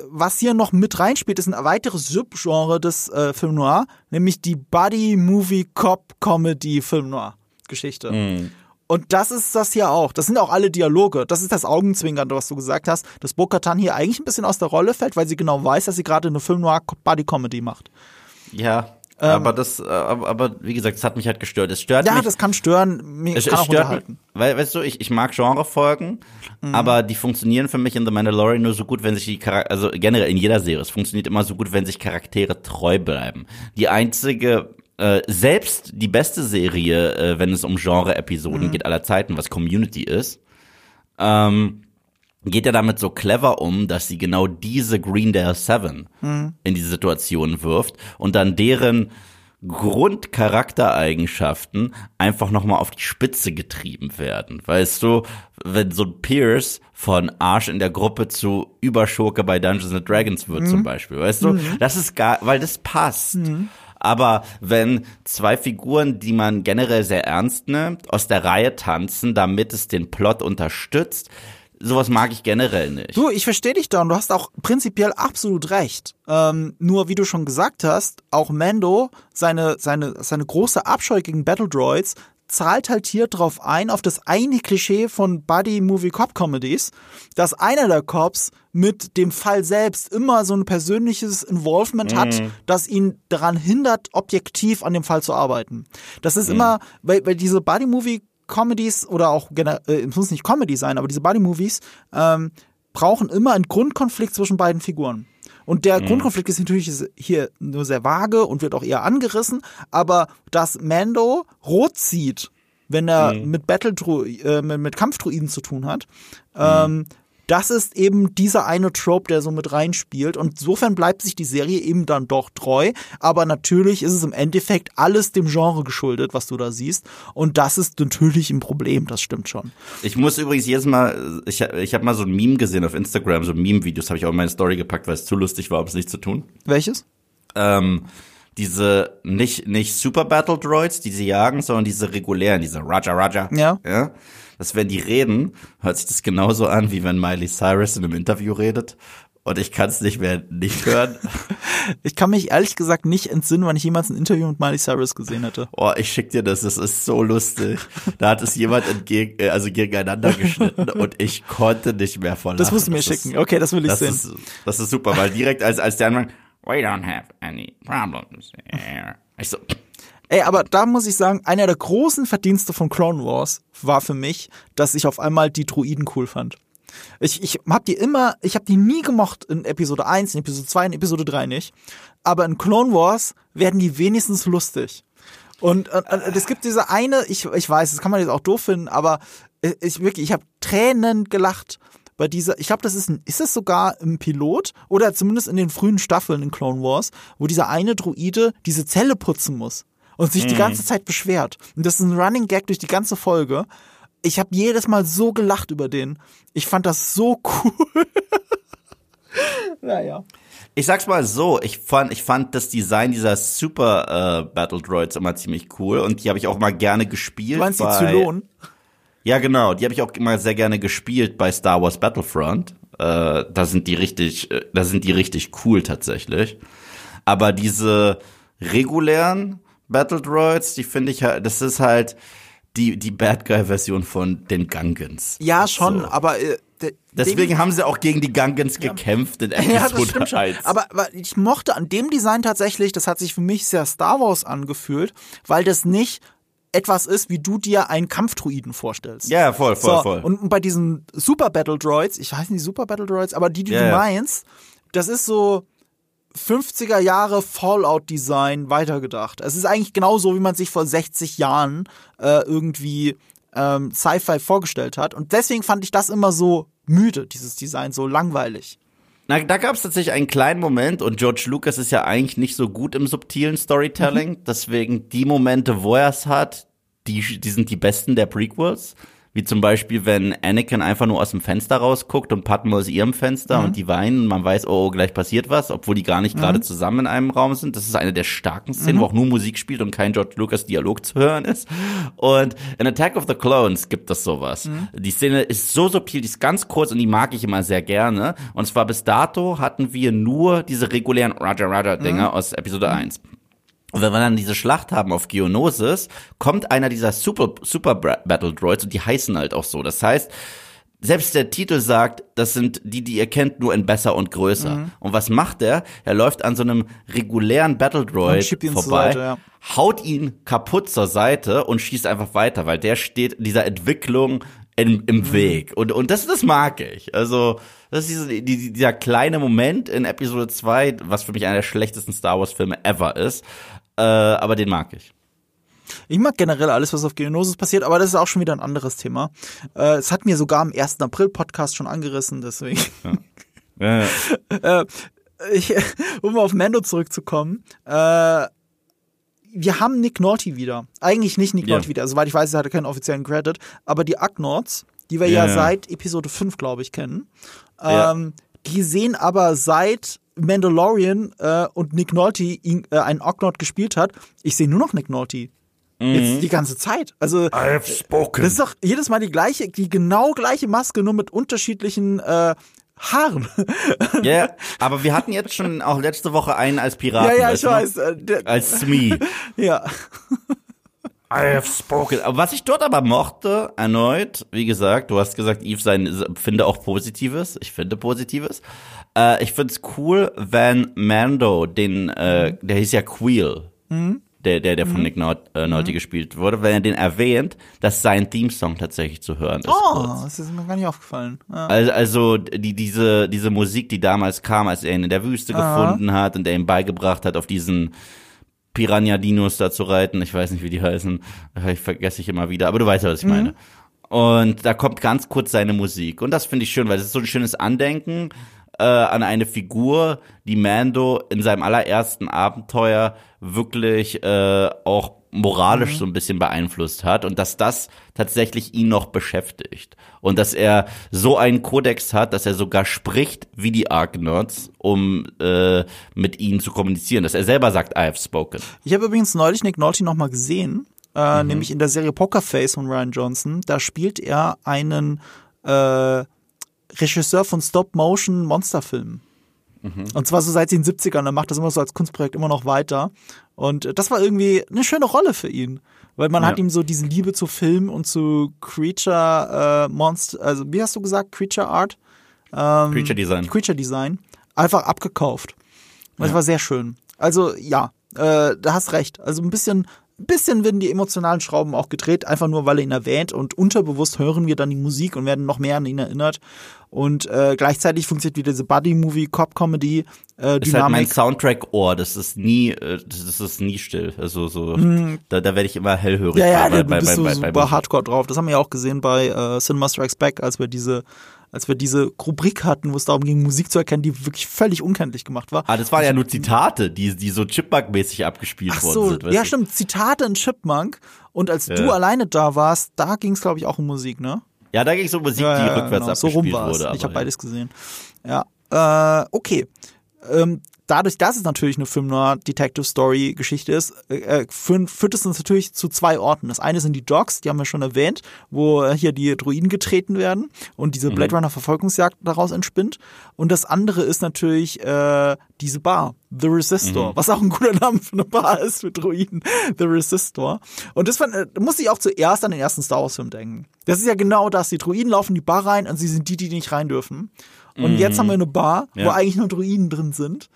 was hier noch mit reinspielt, ist ein weiteres Subgenre des äh, Film Noir, nämlich die Buddy Movie Cop Comedy Film Noir Geschichte. Und das ist das hier auch. Das sind auch alle Dialoge. Das ist das Augenzwinkernde, was du gesagt hast, dass Bo-Katan hier eigentlich ein bisschen aus der Rolle fällt, weil sie genau weiß, dass sie gerade eine Film Noir Body Comedy macht. Ja, aber das, äh, aber, aber wie gesagt, es hat mich halt gestört. Es stört Ja, mich. das kann stören, mir es, kann es stört mich, weil, weißt du, ich, ich mag Genrefolgen, aber die funktionieren für mich in The Mandalorian nur so gut, wenn sich die Charaktere, also generell in jeder Serie, es funktioniert immer so gut, wenn sich Charaktere treu bleiben. Die einzige, äh, selbst die beste Serie, äh, wenn es um Genre-Episoden geht aller Zeiten, was Community ist, ähm, geht er damit so clever um, dass sie genau diese Greendale Seven in diese Situation wirft und dann deren Grundcharaktereigenschaften einfach nochmal auf die Spitze getrieben werden. Weißt du, wenn so ein Pierce von Arsch in der Gruppe zu Überschurke bei Dungeons and Dragons wird zum Beispiel, weißt du, das ist gar, weil das passt. Aber wenn zwei Figuren, die man generell sehr ernst nimmt, aus der Reihe tanzen, damit es den Plot unterstützt, sowas mag ich generell nicht. Du, ich verstehe dich da und du hast auch prinzipiell absolut recht. Ähm, nur wie du schon gesagt hast, auch Mando, seine, seine, seine große Abscheu gegen Battle Droids, zahlt halt hier drauf ein, auf das eine Klischee von Buddy-Movie-Cop-Comedies, dass einer der Cops mit dem Fall selbst immer so ein persönliches Involvement hat, das ihn daran hindert, objektiv an dem Fall zu arbeiten. Das ist immer, weil, weil diese Buddy-Movie Comedies oder auch äh, es muss nicht Comedy sein, aber diese Buddy Movies ähm, brauchen immer einen Grundkonflikt zwischen beiden Figuren. Und der Grundkonflikt ist natürlich hier nur sehr vage und wird auch eher angerissen, aber dass Mando rot zieht, wenn er mit Battle äh, mit, mit Kampfdruiden zu tun hat, ähm, das ist eben dieser eine Trope, der so mit reinspielt. Und insofern bleibt sich die Serie eben dann doch treu. Aber natürlich ist es im Endeffekt alles dem Genre geschuldet, was du da siehst. Und das ist natürlich ein Problem, das stimmt schon. Ich muss übrigens jedes Mal, ich, ich habe mal so ein Meme gesehen auf Instagram, so Meme-Videos habe ich auch in meine Story gepackt, weil es zu lustig war, um es nicht zu tun. Welches? Ähm, diese nicht nicht Super Battle Droids, die sie jagen, sondern diese regulären, diese Roger Roger. Ja. Ja. Dass wenn die reden, hört sich das genauso an, wie wenn Miley Cyrus in einem Interview redet. Und ich kann es nicht mehr nicht hören. Ich kann mich ehrlich gesagt nicht entsinnen, wann ich jemals ein Interview mit Miley Cyrus gesehen hätte. Oh, ich schick dir das, das ist so lustig. Da hat es jemand entgegen, äh, also gegeneinander geschnitten und ich konnte nicht mehr vor Das musst du mir Das ist- schicken. Okay, das will ich Das sehen. ist, das ist super, weil direkt als, als der anfängt, we don't have any problems here. Ich so, Ey, aber da muss ich sagen, einer der großen Verdienste von Clone Wars war für mich, dass ich auf einmal die Druiden cool fand. Ich, ich hab die immer, ich hab die nie gemocht in Episode 1, in Episode 2, in Episode 3 nicht. Aber in Clone Wars werden die wenigstens lustig. Und äh, es gibt diese eine, ich, ich weiß, das kann man jetzt auch doof finden, aber äh, ich wirklich, ich habe Tränen gelacht bei dieser, ich glaube, das ist ein, ist es sogar im Pilot oder zumindest in den frühen Staffeln in Clone Wars, wo dieser eine Druide diese Zelle putzen muss und sich die ganze Zeit beschwert. Und das ist ein Running Gag durch die ganze Folge. Ich habe jedes Mal so gelacht über den. Ich fand das so cool. naja. ich sag's mal so, ich fand, ich fand das Design dieser Super äh, Battle Droids immer ziemlich cool und die habe ich auch mal gerne gespielt. Du meinst die bei- Zylonen? Ja, genau, die habe ich auch immer sehr gerne gespielt bei Star Wars Battlefront. Äh, da sind die richtig, äh, da sind die richtig cool tatsächlich. Aber diese regulären Battle Droids, die finde ich halt, das ist halt die die Bad Guy Version von den Gungans. Ja, schon, So. aber äh, de- Deswegen haben sie auch gegen die Gungans gekämpft in Episode Ja, das stimmt schon. 1. Aber, aber ich mochte an dem Design tatsächlich, das hat sich für mich sehr Star Wars angefühlt, weil das nicht etwas ist, wie du dir einen Kampfdruiden vorstellst. ja, voll, voll, so, voll. Und bei diesen Super Battle Droids, ich weiß nicht Super Battle Droids, aber die, die Ja, du ja. meinst, das ist so 50er Jahre Fallout-Design weitergedacht. Es ist eigentlich genauso, wie man sich vor 60 Jahren äh, irgendwie ähm, Sci-Fi vorgestellt hat. Und deswegen fand ich das immer so müde, dieses Design, so langweilig. Na, da gab es tatsächlich einen kleinen Moment und George Lucas ist ja eigentlich nicht so gut im subtilen Storytelling. Mhm. Deswegen die Momente, wo er es hat, die, die sind die besten der Prequels. Wie zum Beispiel, wenn Anakin einfach nur aus dem Fenster rausguckt und Padme aus ihrem Fenster Mhm. und die weinen und man weiß, oh, oh, gleich passiert was, obwohl die gar nicht gerade zusammen in einem Raum sind. Das ist eine der starken Szenen, Mhm. wo auch nur Musik spielt und kein George Lucas Dialog zu hören ist. Und in Attack of the Clones gibt es sowas. Mhm. Die Szene ist so subtil, die ist ganz kurz und die mag ich immer sehr gerne. Und zwar bis dato hatten wir nur diese regulären Roger Roger Dinger aus Episode 1. Und wenn wir dann diese Schlacht haben auf Geonosis, kommt einer dieser Super, Super Battle Droids und die heißen halt auch so. Das heißt, selbst der Titel sagt, das sind die, die ihr kennt, nur in besser und größer. Mhm. Und was macht er? Er läuft an so einem regulären Battle Droid vorbei, Seite, ja. haut ihn kaputt zur Seite und schießt einfach weiter, weil der steht dieser Entwicklung in, im mhm. Weg. Und, und das, das mag ich. Also, das ist diese, die, dieser kleine Moment in Episode 2, was für mich einer der schlechtesten Star Wars Filme ever ist, äh, aber den mag ich. Ich mag generell alles, was auf Geonosis passiert, aber das ist auch schon wieder ein anderes Thema. Äh, es hat mir sogar am 1. April-Podcast schon angerissen, deswegen. Ja. Ja, ja. äh, ich, um auf Mando zurückzukommen, äh, wir haben Nick Naughty wieder. Eigentlich nicht Nick Naughty wieder. Soweit ich weiß, er hatte keinen offiziellen Credit. Aber die Agnorts, die wir ja, seit Episode 5, glaube ich, kennen, ähm, die sehen aber seit Mandalorian äh, und Nick Nolte ihn, äh, einen Ognot gespielt hat, ich sehe nur noch Nick Nolte. Mhm. Jetzt die ganze Zeit. Also I've spoken. das ist doch jedes Mal die gleiche, die genau gleiche Maske, nur mit unterschiedlichen äh, Haaren. Ja, yeah, aber wir hatten jetzt schon auch letzte Woche einen als Piraten. Ja, ja, ich weiß. Äh, als Smee. ja. I have spoken. Aber was ich dort aber mochte, erneut, wie gesagt, du hast gesagt, Eve sein, finde auch Positives. Ich finde Positives. Äh, ich find's cool, wenn Mando, den, äh, der hieß ja Queel, mhm. der, der, der von mhm. Nick Nolte, äh, Nolte mhm. gespielt wurde, wenn er den erwähnt, dass sein Theme-Song tatsächlich zu hören ist. Oh, kurz. das ist mir gar nicht aufgefallen. Ja. Also, also die, diese, diese Musik, die damals kam, als er ihn in der Wüste Aha. gefunden hat und er ihm beigebracht hat, auf diesen Piranha-Dinos da zu reiten. Ich weiß nicht, wie die heißen. Ich vergesse ich immer wieder. Aber du weißt ja, was ich mhm. meine. Und da kommt ganz kurz seine Musik. Und das finde ich schön, weil es ist so ein schönes Andenken äh, an eine Figur, die Mando in seinem allerersten Abenteuer wirklich äh, auch moralisch mhm. so ein bisschen beeinflusst hat und dass das tatsächlich ihn noch beschäftigt und dass er so einen Kodex hat, dass er sogar spricht wie die Argonauts, um äh, mit ihnen zu kommunizieren, dass er selber sagt, I have spoken. Ich habe übrigens neulich Nick Nolte noch mal gesehen, äh, mhm. nämlich in der Serie Pokerface von Ryan Johnson. Da spielt er einen äh, Regisseur von Stop-Motion-Monsterfilmen. Mhm. Und zwar so seit den 70ern. Er macht das immer so als Kunstprojekt immer noch weiter. Und das war irgendwie eine schöne Rolle für ihn. Weil man ja. hat ihm so diese Liebe zu Film und zu Creature äh, Monster, also wie hast du gesagt, Creature Art? Ähm, Creature Design. Creature Design. Einfach abgekauft. Und das ja. war sehr schön. Also ja, äh, da hast recht. Also ein bisschen bisschen werden die emotionalen Schrauben auch gedreht, einfach nur, weil er ihn erwähnt und unterbewusst hören wir dann die Musik und werden noch mehr an ihn erinnert. Und äh, gleichzeitig funktioniert wieder diese Buddy-Movie, Cop-Comedy, äh, Dynamik. ist halt mein Soundtrack-Ohr, das ist nie, äh, das ist nie still. Also so, mm. da, da werde ich immer hellhörig. Ja, ja, bei, da bist bei, du bei, super Hardcore drauf. Das haben wir ja auch gesehen bei äh, Cinema Strikes Back, als wir diese als wir diese Rubrik hatten, wo es darum ging, Musik zu erkennen, die wirklich völlig unkenntlich gemacht war. Ah, das waren ja nur Zitate, die, die so Chipmunk-mäßig abgespielt Ach worden sind. Ja, du? stimmt, Zitate in Chipmunk. Und als ja. du alleine da warst, da ging es, glaube ich, auch um Musik, ne? Ja, da ging es um Musik, ja, die ja, rückwärts genau. abgespielt so rum wurde. ich habe beides gesehen. Ja, äh, okay. Ähm, dadurch, dass es natürlich eine Film Noir Detective Story Geschichte ist, äh, äh führt, führt es uns natürlich zu zwei Orten. Das eine sind die Dogs, die haben wir schon erwähnt, wo hier die Druiden getreten werden und diese mhm. Blade Runner Verfolgungsjagd daraus entspinnt. Und das andere ist natürlich äh, diese Bar, The Resistor, mhm. was auch ein guter Name für eine Bar ist für Druiden, The Resistor. Und das fand, äh, muss ich auch zuerst an den ersten Star Wars Film denken. Das ist ja genau das. Die Druiden laufen in die Bar rein und sie sind die, die nicht rein dürfen. Und mhm. jetzt haben wir eine Bar, ja. wo eigentlich nur Druiden drin sind.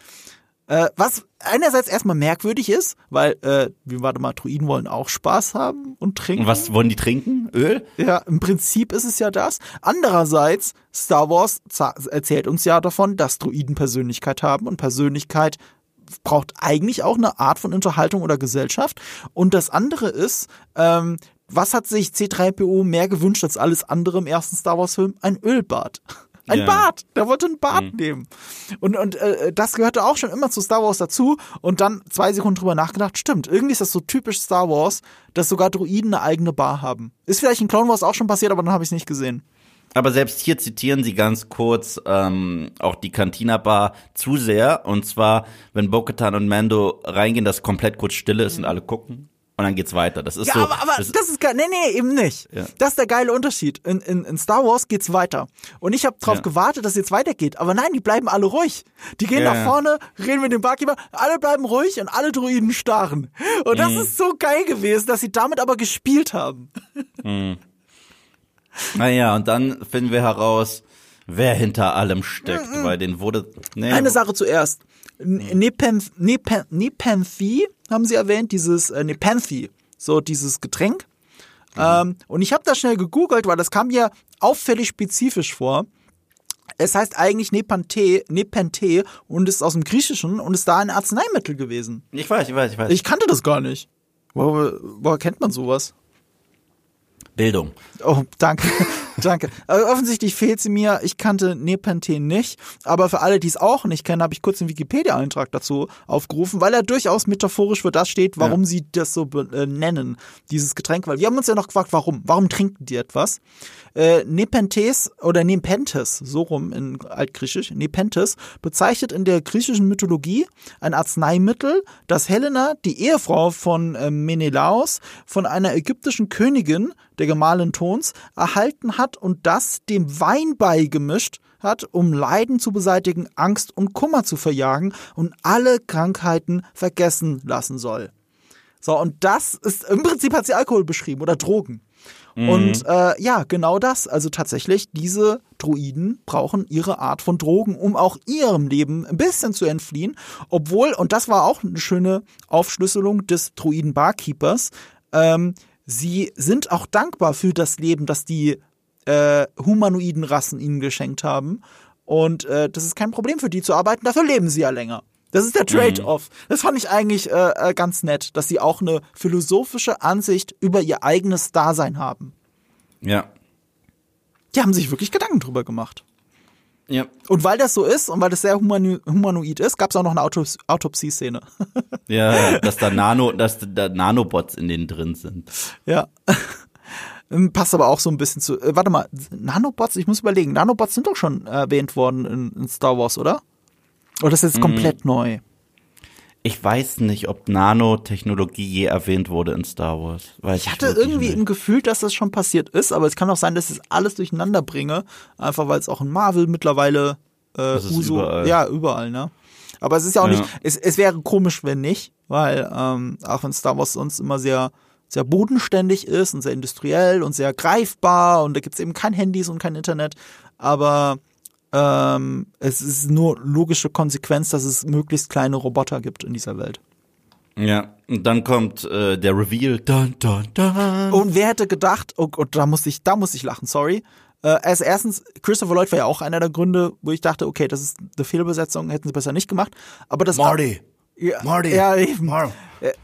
Äh, was einerseits erstmal merkwürdig ist, weil, äh, wie warte mal, Druiden wollen auch Spaß haben und trinken. Und was wollen die trinken? Öl? Ja, im Prinzip ist es ja das. Andererseits, Star Wars erzählt uns ja davon, dass Druiden Persönlichkeit haben und Persönlichkeit braucht eigentlich auch eine Art von Unterhaltung oder Gesellschaft. Und das andere ist, ähm, was hat sich C3PO mehr gewünscht als alles andere im ersten Star Wars Film? Ein Ölbad. Ein ja. Bart. Der wollte ein Bart mhm. nehmen. Und, und äh, das gehörte auch schon immer zu Star Wars dazu. Und dann zwei Sekunden drüber nachgedacht, stimmt, irgendwie ist das so typisch Star Wars, dass sogar Druiden eine eigene Bar haben. Ist vielleicht in Clone Wars auch schon passiert, aber dann habe ich es nicht gesehen. Aber selbst hier zitieren sie ganz kurz ähm, auch die Cantina Bar zu sehr. Und zwar, wenn Bo-Katan und Mando reingehen, dass komplett kurz Stille ist und alle gucken. Und dann geht's weiter. Das ist Ja, so. aber, aber das, das, ist geil. Nee, nee, eben nicht. Ja. Das ist der geile Unterschied. In, in, in Star Wars geht's weiter. Und ich habe drauf Ja. gewartet, dass es jetzt weitergeht. Aber nein, die bleiben alle ruhig. Die gehen Ja, nach vorne, reden mit dem Barkeeper, alle bleiben ruhig und alle Druiden starren. Und Mhm. das ist so geil gewesen, dass sie damit aber gespielt haben. naja, und dann finden wir heraus, wer hinter allem steckt, weil den wurde. Nee, Eine Sache zuerst. N- Nepenthe, Nepen, Nepenthe haben sie erwähnt, dieses äh, Nepenthe, so dieses Getränk. Ähm, und ich habe das schnell gegoogelt, weil das kam mir auffällig spezifisch vor. Es heißt eigentlich Nepenthe, Nepenthe und ist aus dem Griechischen und ist da ein Arzneimittel gewesen. Ich weiß, ich weiß, ich weiß. Ich kannte das gar nicht. Woher, woher kennt man sowas? Bildung. Oh, danke, danke. Also offensichtlich fehlt sie mir. Ich kannte Nepenthe nicht. Aber für alle, die es auch nicht kennen, habe ich kurz einen Wikipedia-Eintrag dazu aufgerufen, weil er durchaus metaphorisch für das steht, warum sie das so äh, nennen, dieses Getränk. Weil wir haben uns ja noch gefragt, warum? Warum trinken die etwas? Äh, Nepenthes oder Nepenthes, so rum in Altgriechisch, Nepenthes, bezeichnet in der griechischen Mythologie ein Arzneimittel, das Helena, die Ehefrau von äh, Menelaos, von einer ägyptischen Königin, der Gemahlin Tons, erhalten hat und das dem Wein beigemischt hat, um Leiden zu beseitigen, Angst und Kummer zu verjagen und alle Krankheiten vergessen lassen soll. So, und das ist, im Prinzip hat sie Alkohol beschrieben oder Drogen. Und äh, ja, genau das. Also tatsächlich, diese Druiden brauchen ihre Art von Drogen, um auch ihrem Leben ein bisschen zu entfliehen. Obwohl, und das war auch eine schöne Aufschlüsselung des Druiden-Barkeepers, ähm, sie sind auch dankbar für das Leben, das die äh, humanoiden Rassen ihnen geschenkt haben. Und äh, das ist kein Problem für die zu arbeiten, dafür leben sie ja länger. Das ist der Trade-off. Das fand ich eigentlich äh, äh, ganz nett, dass sie auch eine philosophische Ansicht über ihr eigenes Dasein haben. Ja. Die haben sich wirklich Gedanken drüber gemacht. Ja. Und weil das so ist und weil das sehr humano humanoid ist, gab es auch noch eine Autos Autopsie-Szene. Ja, dass da Nano, dass da Nanobots in denen drin sind. ja. Ähm, Passt aber auch so ein bisschen zu. Äh, warte mal, Nanobots, ich muss überlegen. Nanobots sind doch schon erwähnt worden in, in Star Wars, oder? Oder ist das jetzt komplett neu? Ich weiß nicht, ob Nanotechnologie je erwähnt wurde in Star Wars. Weiß Ich hatte wirklich irgendwie nicht. im Gefühl, dass das schon passiert ist, aber es kann auch sein, dass ich es alles durcheinander bringe, einfach weil es auch in Marvel mittlerweile äh, Uso, überall. ja überall, ne? Aber es ist ja auch Ja. nicht, es, es wäre komisch, wenn nicht, weil ähm, auch wenn Star Wars sonst immer sehr sehr bodenständig ist und sehr industriell und sehr greifbar und da gibt's eben kein Handys und kein Internet, aber ähm, es ist nur logische Konsequenz, dass es möglichst kleine Roboter gibt in dieser Welt. Ja, und dann kommt äh, der Reveal. Dun, dun, dun. Und wer hätte gedacht, oh Gott, da musste ich, da musste ich lachen, sorry. Äh, also erstens, Christopher Lloyd war ja auch einer der Gründe, wo ich dachte, okay, das ist eine Fehlbesetzung, hätten sie besser nicht gemacht. Aber das Marty. ja, Marty. Ja, eben. Mar- Äh,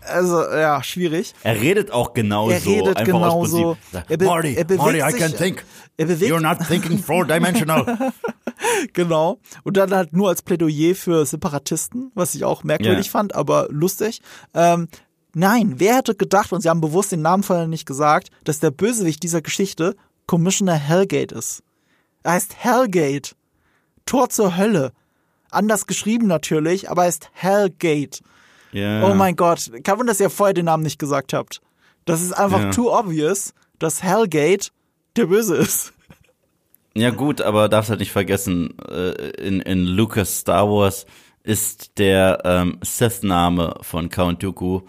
Also, ja, schwierig. Er redet auch genau Er so. redet. Prinzip. Sagt, Er Marty, er Marty, I sich- can think. er bewegt- You're not thinking four-dimensional. Genau. Und dann halt nur als Plädoyer für Separatisten, was ich auch merkwürdig Ja. fand, aber lustig. Ähm, nein, wer hätte gedacht, und sie haben bewusst den Namen vorher nicht gesagt, dass der Bösewicht dieser Geschichte Commissioner Hellgate ist. Er heißt Hellgate. Tor zur Hölle. Anders geschrieben natürlich, aber er ist Hellgate. Ja. Oh mein Gott. Kein Wunder, dass ihr vorher den Namen nicht gesagt habt. Das ist einfach Ja. too obvious, dass Hellgate der Böse ist. Ja gut, aber darfst halt nicht vergessen, äh, in, in Lucas Star Wars ist der ähm, Sith-Name von Count Dooku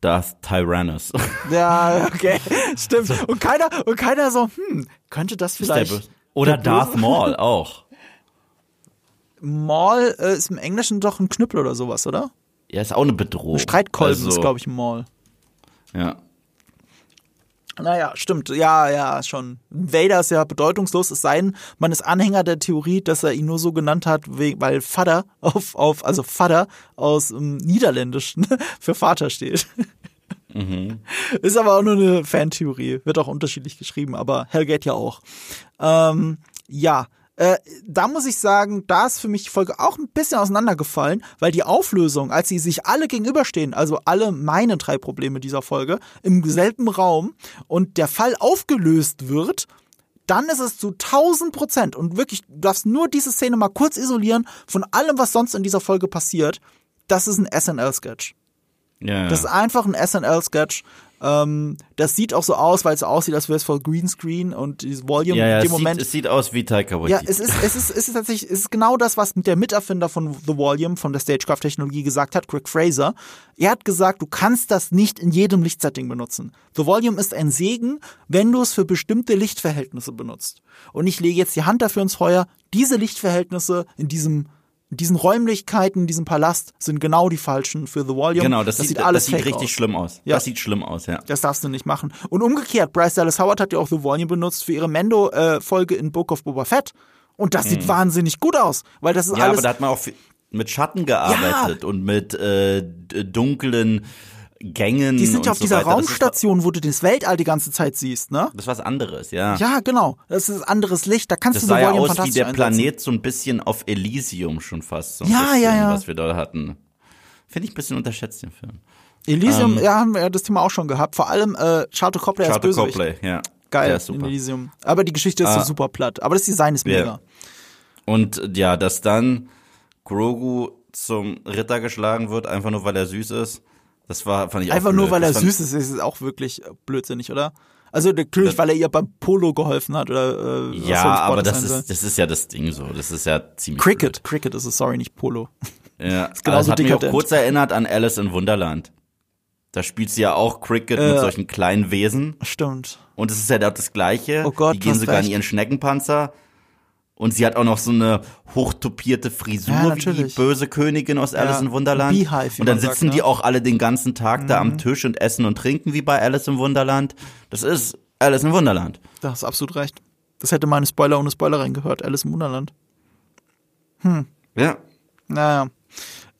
Darth Tyrannus. Ja, okay, stimmt. Und keiner, und keiner so, hm, könnte das vielleicht. Oder Darth Maul auch. Maul äh, ist im Englischen doch ein Knüppel oder sowas, oder? Ja, ist auch eine Bedrohung. Streitkolben also, ist, glaube ich, ein Maul. Ja. Naja, stimmt. Ja, ja, schon. Vader ist ja bedeutungslos, es sei denn, man ist Anhänger der Theorie, dass er ihn nur so genannt hat, we- weil Vater auf, auf also Vater aus ähm, Niederländischen für Vater steht. Ist aber auch nur eine Fantheorie. Wird auch unterschiedlich geschrieben, aber Hellgate ja auch. Ähm, ja. Äh, da muss ich sagen, da ist für mich die Folge auch ein bisschen auseinandergefallen, weil die Auflösung, als sie sich alle gegenüberstehen, also alle meine drei Probleme dieser Folge, im selben Raum und der Fall aufgelöst wird, dann ist es zu 1000 Prozent und wirklich, du darfst nur diese Szene mal kurz isolieren von allem, was sonst in dieser Folge passiert. Das ist ein SNL-Sketch. Ja, Das ist einfach ein SNL-Sketch. Ähm, das sieht auch so aus, weil es so aussieht, als wäre es voll Greenscreen und dieses Volume ja, ja in es, dem Moment. Sieht, es sieht aus wie Taika Ja, Waititi. es ist, es ist, es ist tatsächlich, es ist genau das, was mit der Miterfinder von The Volume, von der Stagecraft-Technologie gesagt hat, Craig Fraser. Er hat gesagt, du kannst das nicht in jedem Lichtsetting benutzen. The Volume ist ein Segen, wenn du es für bestimmte Lichtverhältnisse benutzt. Und ich lege jetzt die Hand dafür ins Feuer, diese Lichtverhältnisse in diesem diesen Räumlichkeiten, in diesem Palast sind genau die falschen für The Volume. Genau, das, sieht, alles das sieht richtig aus. schlimm aus. Ja. Das sieht schlimm aus, ja. Das darfst du nicht machen. Und umgekehrt, Bryce Dallas Howard hat ja auch The Volume benutzt für ihre Mendo-Folge in Book of Boba Fett. Und das sieht wahnsinnig gut aus, weil das ist Mhm. Ja, alles. aber da hat man auch mit Schatten gearbeitet und mit äh, dunklen Gängen. die sind ja auf so dieser weiter. Raumstation, wo du das Weltall die ganze Zeit siehst, ne? Das ist was anderes, ja. Ja, genau. Das ist anderes Licht. Da kannst Das du sah The ja aus wie der einsetzen. Planet so ein bisschen auf Elysium schon fast. So Ja, bisschen, ja, ja. Was wir dort hatten. Finde ich ein bisschen unterschätzt, den Film. Elysium, Ähm, ja, haben wir ja das Thema auch schon gehabt. Vor allem äh, Charlotte Copley als Charter Bösewicht. Copley, ja. Geil, in super. Elysium. Aber die Geschichte ist Ah. so super platt. Aber das Design ist Ja. mega. Und ja, dass dann Grogu zum Ritter geschlagen wird, einfach nur weil er süß ist, das war, fand ich auch Einfach nur, blöd. weil er Das süß ist, ist es auch wirklich äh, blödsinnig, oder? Also natürlich, weil er ihr beim Polo geholfen hat oder äh, Ja, aber das ist, das ist ja das Ding so. Das ist ja ziemlich Cricket, Cricket ist es, sorry, nicht Polo. blöd. Ja, genauso das hat mich auch kurz erinnert an Alice in Wunderland. Da spielt sie ja auch Cricket Äh. mit solchen kleinen Wesen. Stimmt. Und es ist ja dort das Gleiche. Oh Gott, die gehen sogar in ihren Schneckenpanzer. Und sie hat auch noch so eine hochtopierte Frisur Ja, wie die böse Königin aus Alice in Wunderland. Beehive, und dann man sagt, sitzen die ne? Mhm. auch alle den ganzen Tag da am Tisch und essen und trinken wie bei Alice im Wunderland. Das ist Alice in Wunderland. Da hast absolut recht. Das hätte mal eine Spoiler ohne Spoiler reingehört. Alice im Wunderland. Ja. Naja.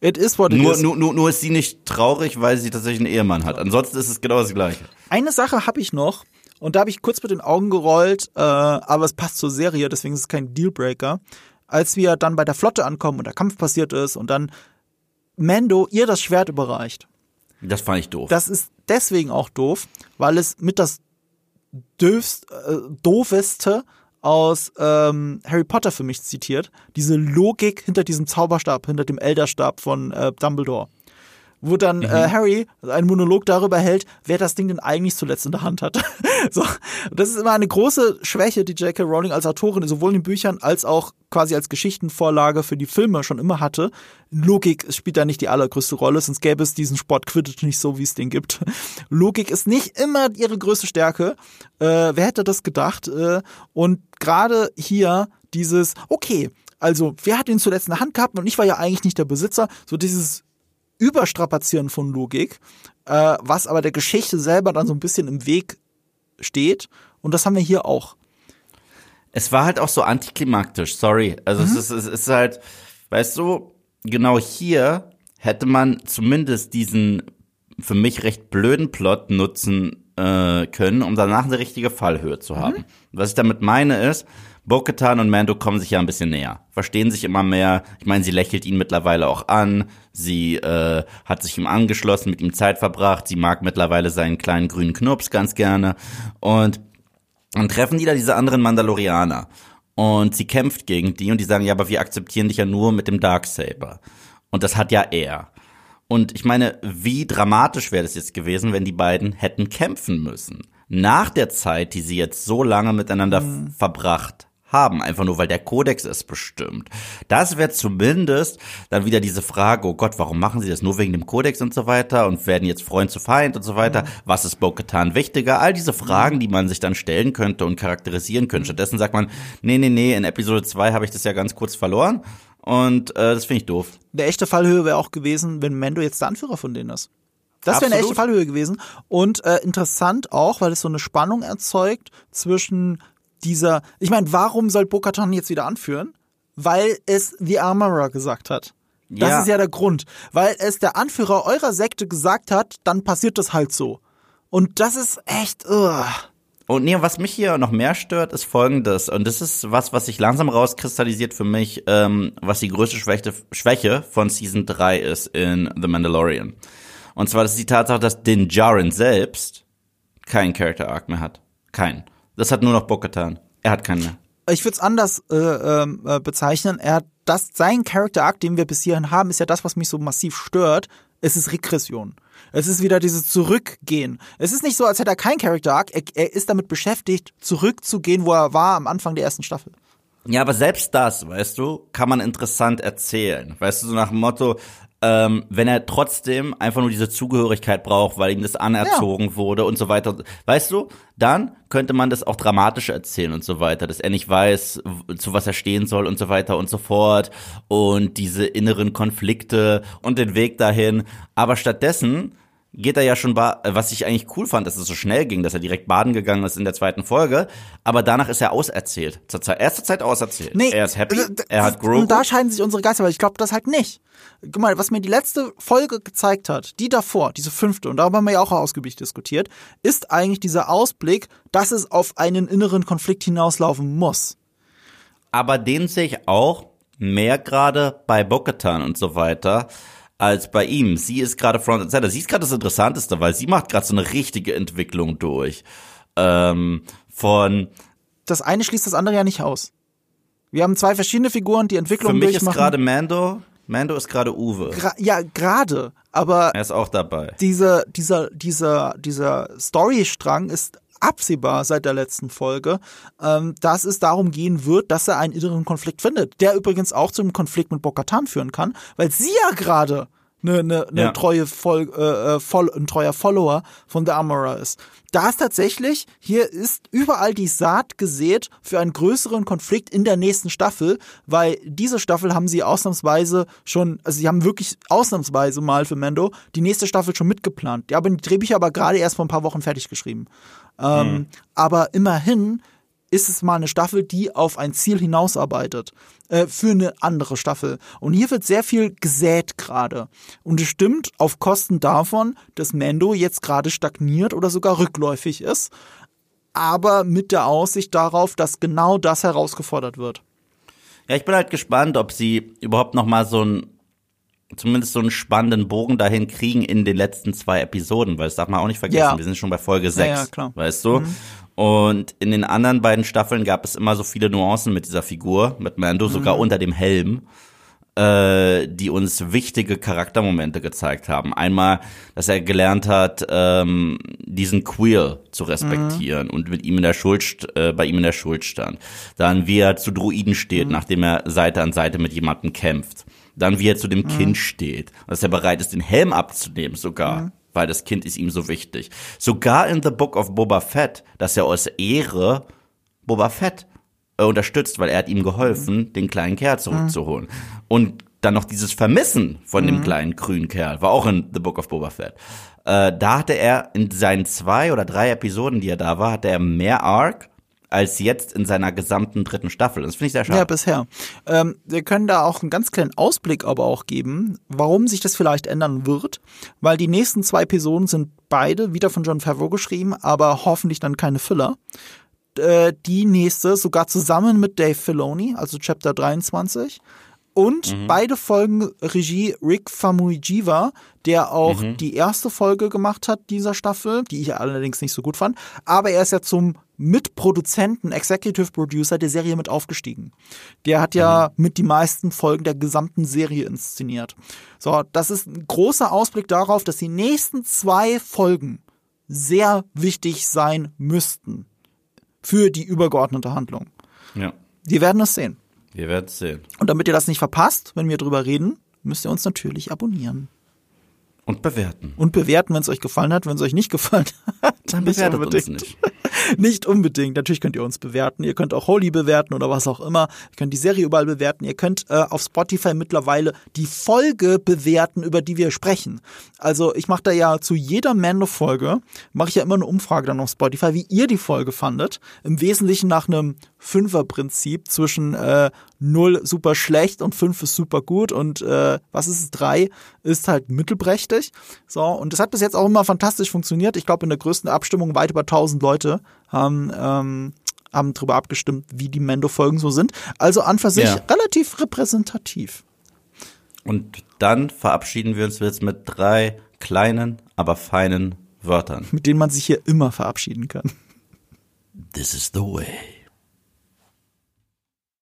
It is what it Nur, is. nur, nur, nur ist sie nicht traurig, weil sie tatsächlich einen Ehemann hat. Ansonsten ist es genau das Gleiche. Eine Sache habe ich noch. Und da habe ich kurz mit den Augen gerollt, äh, aber es passt zur Serie, deswegen ist es kein Dealbreaker. Als wir dann bei der Flotte ankommen und der Kampf passiert ist und dann Mando ihr das Schwert überreicht. Das fand ich doof. Das ist deswegen auch doof, weil es mit das döfst, äh, doofeste aus ähm, Harry Potter für mich zitiert. Diese Logik hinter diesem Zauberstab, hinter dem Elderstab von äh, Dumbledore. Wo dann äh, Harry einen Monolog darüber hält, wer das Ding denn eigentlich zuletzt in der Hand hat. so, das ist immer eine große Schwäche, die J.K. Rowling als Autorin sowohl in den Büchern als auch quasi als Geschichtenvorlage für die Filme schon immer hatte. Logik spielt da nicht die allergrößte Rolle, sonst gäbe es diesen Sport Quidditch nicht so, wie es den gibt. Logik ist nicht immer ihre größte Stärke. Äh, wer hätte das gedacht? Äh, und gerade hier dieses, okay, also wer hat ihn zuletzt in der Hand gehabt und ich war ja eigentlich nicht der Besitzer, so dieses Überstrapazieren von Logik, äh, was aber der Geschichte selber dann so ein bisschen im Weg steht. Und das haben wir hier auch. Es war halt auch so antiklimaktisch, sorry. Also Mhm. es, ist, es ist halt, weißt du, genau hier hätte man zumindest diesen für mich recht blöden Plot nutzen äh, können, um danach eine richtige Fallhöhe zu haben. Mhm. Was ich damit meine ist, Bo-Katan und Mando kommen sich ja ein bisschen näher, verstehen sich immer mehr. Ich meine, sie lächelt ihn mittlerweile auch an. Sie äh, hat sich ihm angeschlossen, mit ihm Zeit verbracht. Sie mag mittlerweile seinen kleinen grünen Knurps ganz gerne. Und dann treffen die da diese anderen Mandalorianer. Und sie kämpft gegen die und die sagen, ja, aber wir akzeptieren dich ja nur mit dem Darksaber. Und das hat ja er. Und ich meine, wie dramatisch wäre das jetzt gewesen, wenn die beiden hätten kämpfen müssen? Nach der Zeit, die sie jetzt so lange miteinander Mhm. verbracht haben, einfach nur weil der Kodex es bestimmt. Das wäre zumindest dann wieder diese Frage, oh Gott, warum machen sie das nur wegen dem Kodex und so weiter und werden jetzt Freund zu Feind und so weiter? Mhm. Was ist Bo-Katan wichtiger? All diese Fragen, die man sich dann stellen könnte und charakterisieren könnte. Stattdessen sagt man, nee, nee, nee, in Episode 2 habe ich das ja ganz kurz verloren und äh, das finde ich doof. Eine echte Fallhöhe wäre auch gewesen, wenn Mando jetzt der Anführer von denen ist. Das wäre eine echte Fallhöhe gewesen. Und äh, interessant auch, weil es so eine Spannung erzeugt zwischen dieser. Ich meine, warum soll Bo-Katan jetzt wieder anführen? Weil es The Armorer gesagt hat. Das Ja. ist ja der Grund. Weil es der Anführer eurer Sekte gesagt hat, dann passiert das halt so. Und das ist echt. Ugh. Und nee, was mich hier noch mehr stört, ist folgendes. Und das ist was, was sich langsam rauskristallisiert für mich, ähm, was die größte Schwäche, Schwäche von Season 3 ist in The Mandalorian. Und zwar das ist die Tatsache, dass Din Djarin selbst keinen Character Arc mehr hat. Keinen. Das hat nur noch Bo-Katan. Er hat keinen mehr. ich würde es anders äh, ähm, äh, bezeichnen. Er das sein Character Arc, den wir bis hierhin haben, ist ja das, was mich so massiv stört. Es ist Regression. Es ist wieder dieses Zurückgehen. Es ist nicht so, als hätte er kein Character Arc. Er, er ist damit beschäftigt, zurückzugehen, wo er war am Anfang der ersten Staffel. Ja, aber selbst das, weißt du, kann man interessant erzählen. Weißt du, so nach dem Motto, ähm, wenn er trotzdem einfach nur diese Zugehörigkeit braucht, weil ihm das anerzogen ja. wurde und so weiter. Weißt du, dann könnte man das auch dramatisch erzählen und so weiter, dass er nicht weiß, zu was er stehen soll und so weiter und so fort und diese inneren Konflikte und den Weg dahin. Aber stattdessen geht er ja schon, was ich eigentlich cool fand, dass es so schnell ging, dass er direkt baden gegangen ist in der zweiten Folge, aber danach ist er auserzählt. Zur Zeit, erste Zeit auserzählt. Nee, er ist happy, äh, er hat Grogu. Und da scheiden sich unsere Geister, weil ich glaube das halt nicht. Guck mal, was mir die letzte Folge gezeigt hat, die davor, diese fünfte, und darüber haben wir ja auch ausgiebig diskutiert, ist eigentlich dieser Ausblick, dass es auf einen inneren Konflikt hinauslaufen muss. Aber den sehe ich auch mehr gerade bei Bokatan und so weiter als bei ihm. Sie ist gerade Front and Center. Sie ist gerade das Interessanteste, weil sie macht gerade so eine richtige Entwicklung durch. Ähm, von das eine schließt das andere ja nicht aus. Wir haben zwei verschiedene Figuren, die Entwicklung Für mich durchmachen. ist gerade Mando. Mando ist gerade Uwe. Gra ja, gerade. Aber er ist auch dabei. Diese, dieser, dieser, dieser Storystrang ist absehbar seit der letzten Folge, ähm, dass es darum gehen wird, dass er einen inneren Konflikt findet, der übrigens auch zu einem Konflikt mit Bokatan führen kann, weil sie ja gerade eine, eine, eine ja. treue Voll, äh, voll, ein treuer Follower von The Armorer ist. Da ist tatsächlich, hier ist überall die Saat gesät für einen größeren Konflikt in der nächsten Staffel, weil diese Staffel haben sie ausnahmsweise schon, also sie haben wirklich ausnahmsweise mal für Mando die nächste Staffel schon mitgeplant. Die haben die Drehbücher aber gerade erst vor ein paar Wochen fertig geschrieben. Ähm, mhm. Aber immerhin ist es mal eine Staffel, die auf ein Ziel hinausarbeitet äh, für eine andere Staffel. Und hier wird sehr viel gesät gerade. Und es stimmt auf Kosten davon, dass Mando jetzt gerade stagniert oder sogar rückläufig ist, aber mit der Aussicht darauf, dass genau das herausgefordert wird. Ja, ich bin halt gespannt, ob sie überhaupt noch mal so ein zumindest so einen spannenden Bogen dahin kriegen in den letzten zwei Episoden, weil das darf man auch nicht vergessen, ja. wir sind schon bei Folge 6, ja, ja, klar. weißt du? Mhm. Und in den anderen beiden Staffeln gab es immer so viele Nuancen mit dieser Figur, mit Mando, mhm. sogar unter dem Helm, äh, die uns wichtige Charaktermomente gezeigt haben. Einmal, dass er gelernt hat, ähm, diesen Queer zu respektieren mhm. und mit ihm in der Schuld, äh, bei ihm in der Schuld stand. Dann, wie er zu Druiden steht, mhm. nachdem er Seite an Seite mit jemandem kämpft dann wie er zu dem mhm. Kind steht, dass er bereit ist, den Helm abzunehmen sogar. Weil das Kind ist ihm so wichtig. Sogar in The Book of Boba Fett, dass er aus Ehre Boba Fett äh, unterstützt, weil er hat ihm geholfen, mhm. den kleinen Kerl zurückzuholen. Und dann noch dieses Vermissen von dem mhm. kleinen grünen Kerl, war auch in The Book of Boba Fett. Äh, da hatte er in seinen zwei oder drei Episoden, die er da war, hatte er mehr Arc als jetzt in seiner gesamten dritten Staffel. Das finde ich sehr schade. Ja, bisher. Ähm, wir können da auch einen ganz kleinen Ausblick aber auch geben, warum sich das vielleicht ändern wird, weil die nächsten zwei Episoden sind beide wieder von John Favreau geschrieben, aber hoffentlich dann keine Filler. Äh, die nächste sogar zusammen mit Dave Filoni, also Chapter 23. Und mhm. beide Folgen Regie Rick Famuyiwa, der auch mhm. die erste Folge gemacht hat dieser Staffel, die ich allerdings nicht so gut fand. Aber er ist ja zum Mitproduzenten, Executive Producer der Serie mit aufgestiegen. Der hat ja mhm. mit die meisten Folgen der gesamten Serie inszeniert. So, das ist ein großer Ausblick darauf, dass die nächsten zwei Folgen sehr wichtig sein müssten für die übergeordnete Handlung. Ja. Wir werden es sehen. Wir werden es sehen. Und damit ihr das nicht verpasst, wenn wir drüber reden, müsst ihr uns natürlich abonnieren. Und bewerten. Und bewerten, wenn es euch gefallen hat. Wenn es euch nicht gefallen hat, dann bewertet uns nicht. nicht unbedingt. Natürlich könnt ihr uns bewerten. Ihr könnt auch Holy bewerten oder was auch immer. Ihr könnt die Serie überall bewerten. Ihr könnt äh, auf Spotify mittlerweile die Folge bewerten, über die wir sprechen. Also ich mache da ja zu jeder Mando-Folge, mache ich ja immer eine Umfrage dann auf Spotify, wie ihr die Folge fandet. Im Wesentlichen nach einem Fünfer-Prinzip zwischen äh, 0 super schlecht und 5 ist super gut und äh, was ist es, 3 ist halt mittelprächtig. So, und das hat bis jetzt auch immer fantastisch funktioniert. Ich glaube, in der größten Abstimmung weit über 1000 Leute haben, ähm, haben darüber abgestimmt, wie die Mendo-Folgen so sind. Also an für sich ja. relativ repräsentativ. Und dann verabschieden wir uns jetzt mit drei kleinen, aber feinen Wörtern. Mit denen man sich hier immer verabschieden kann. This is the way.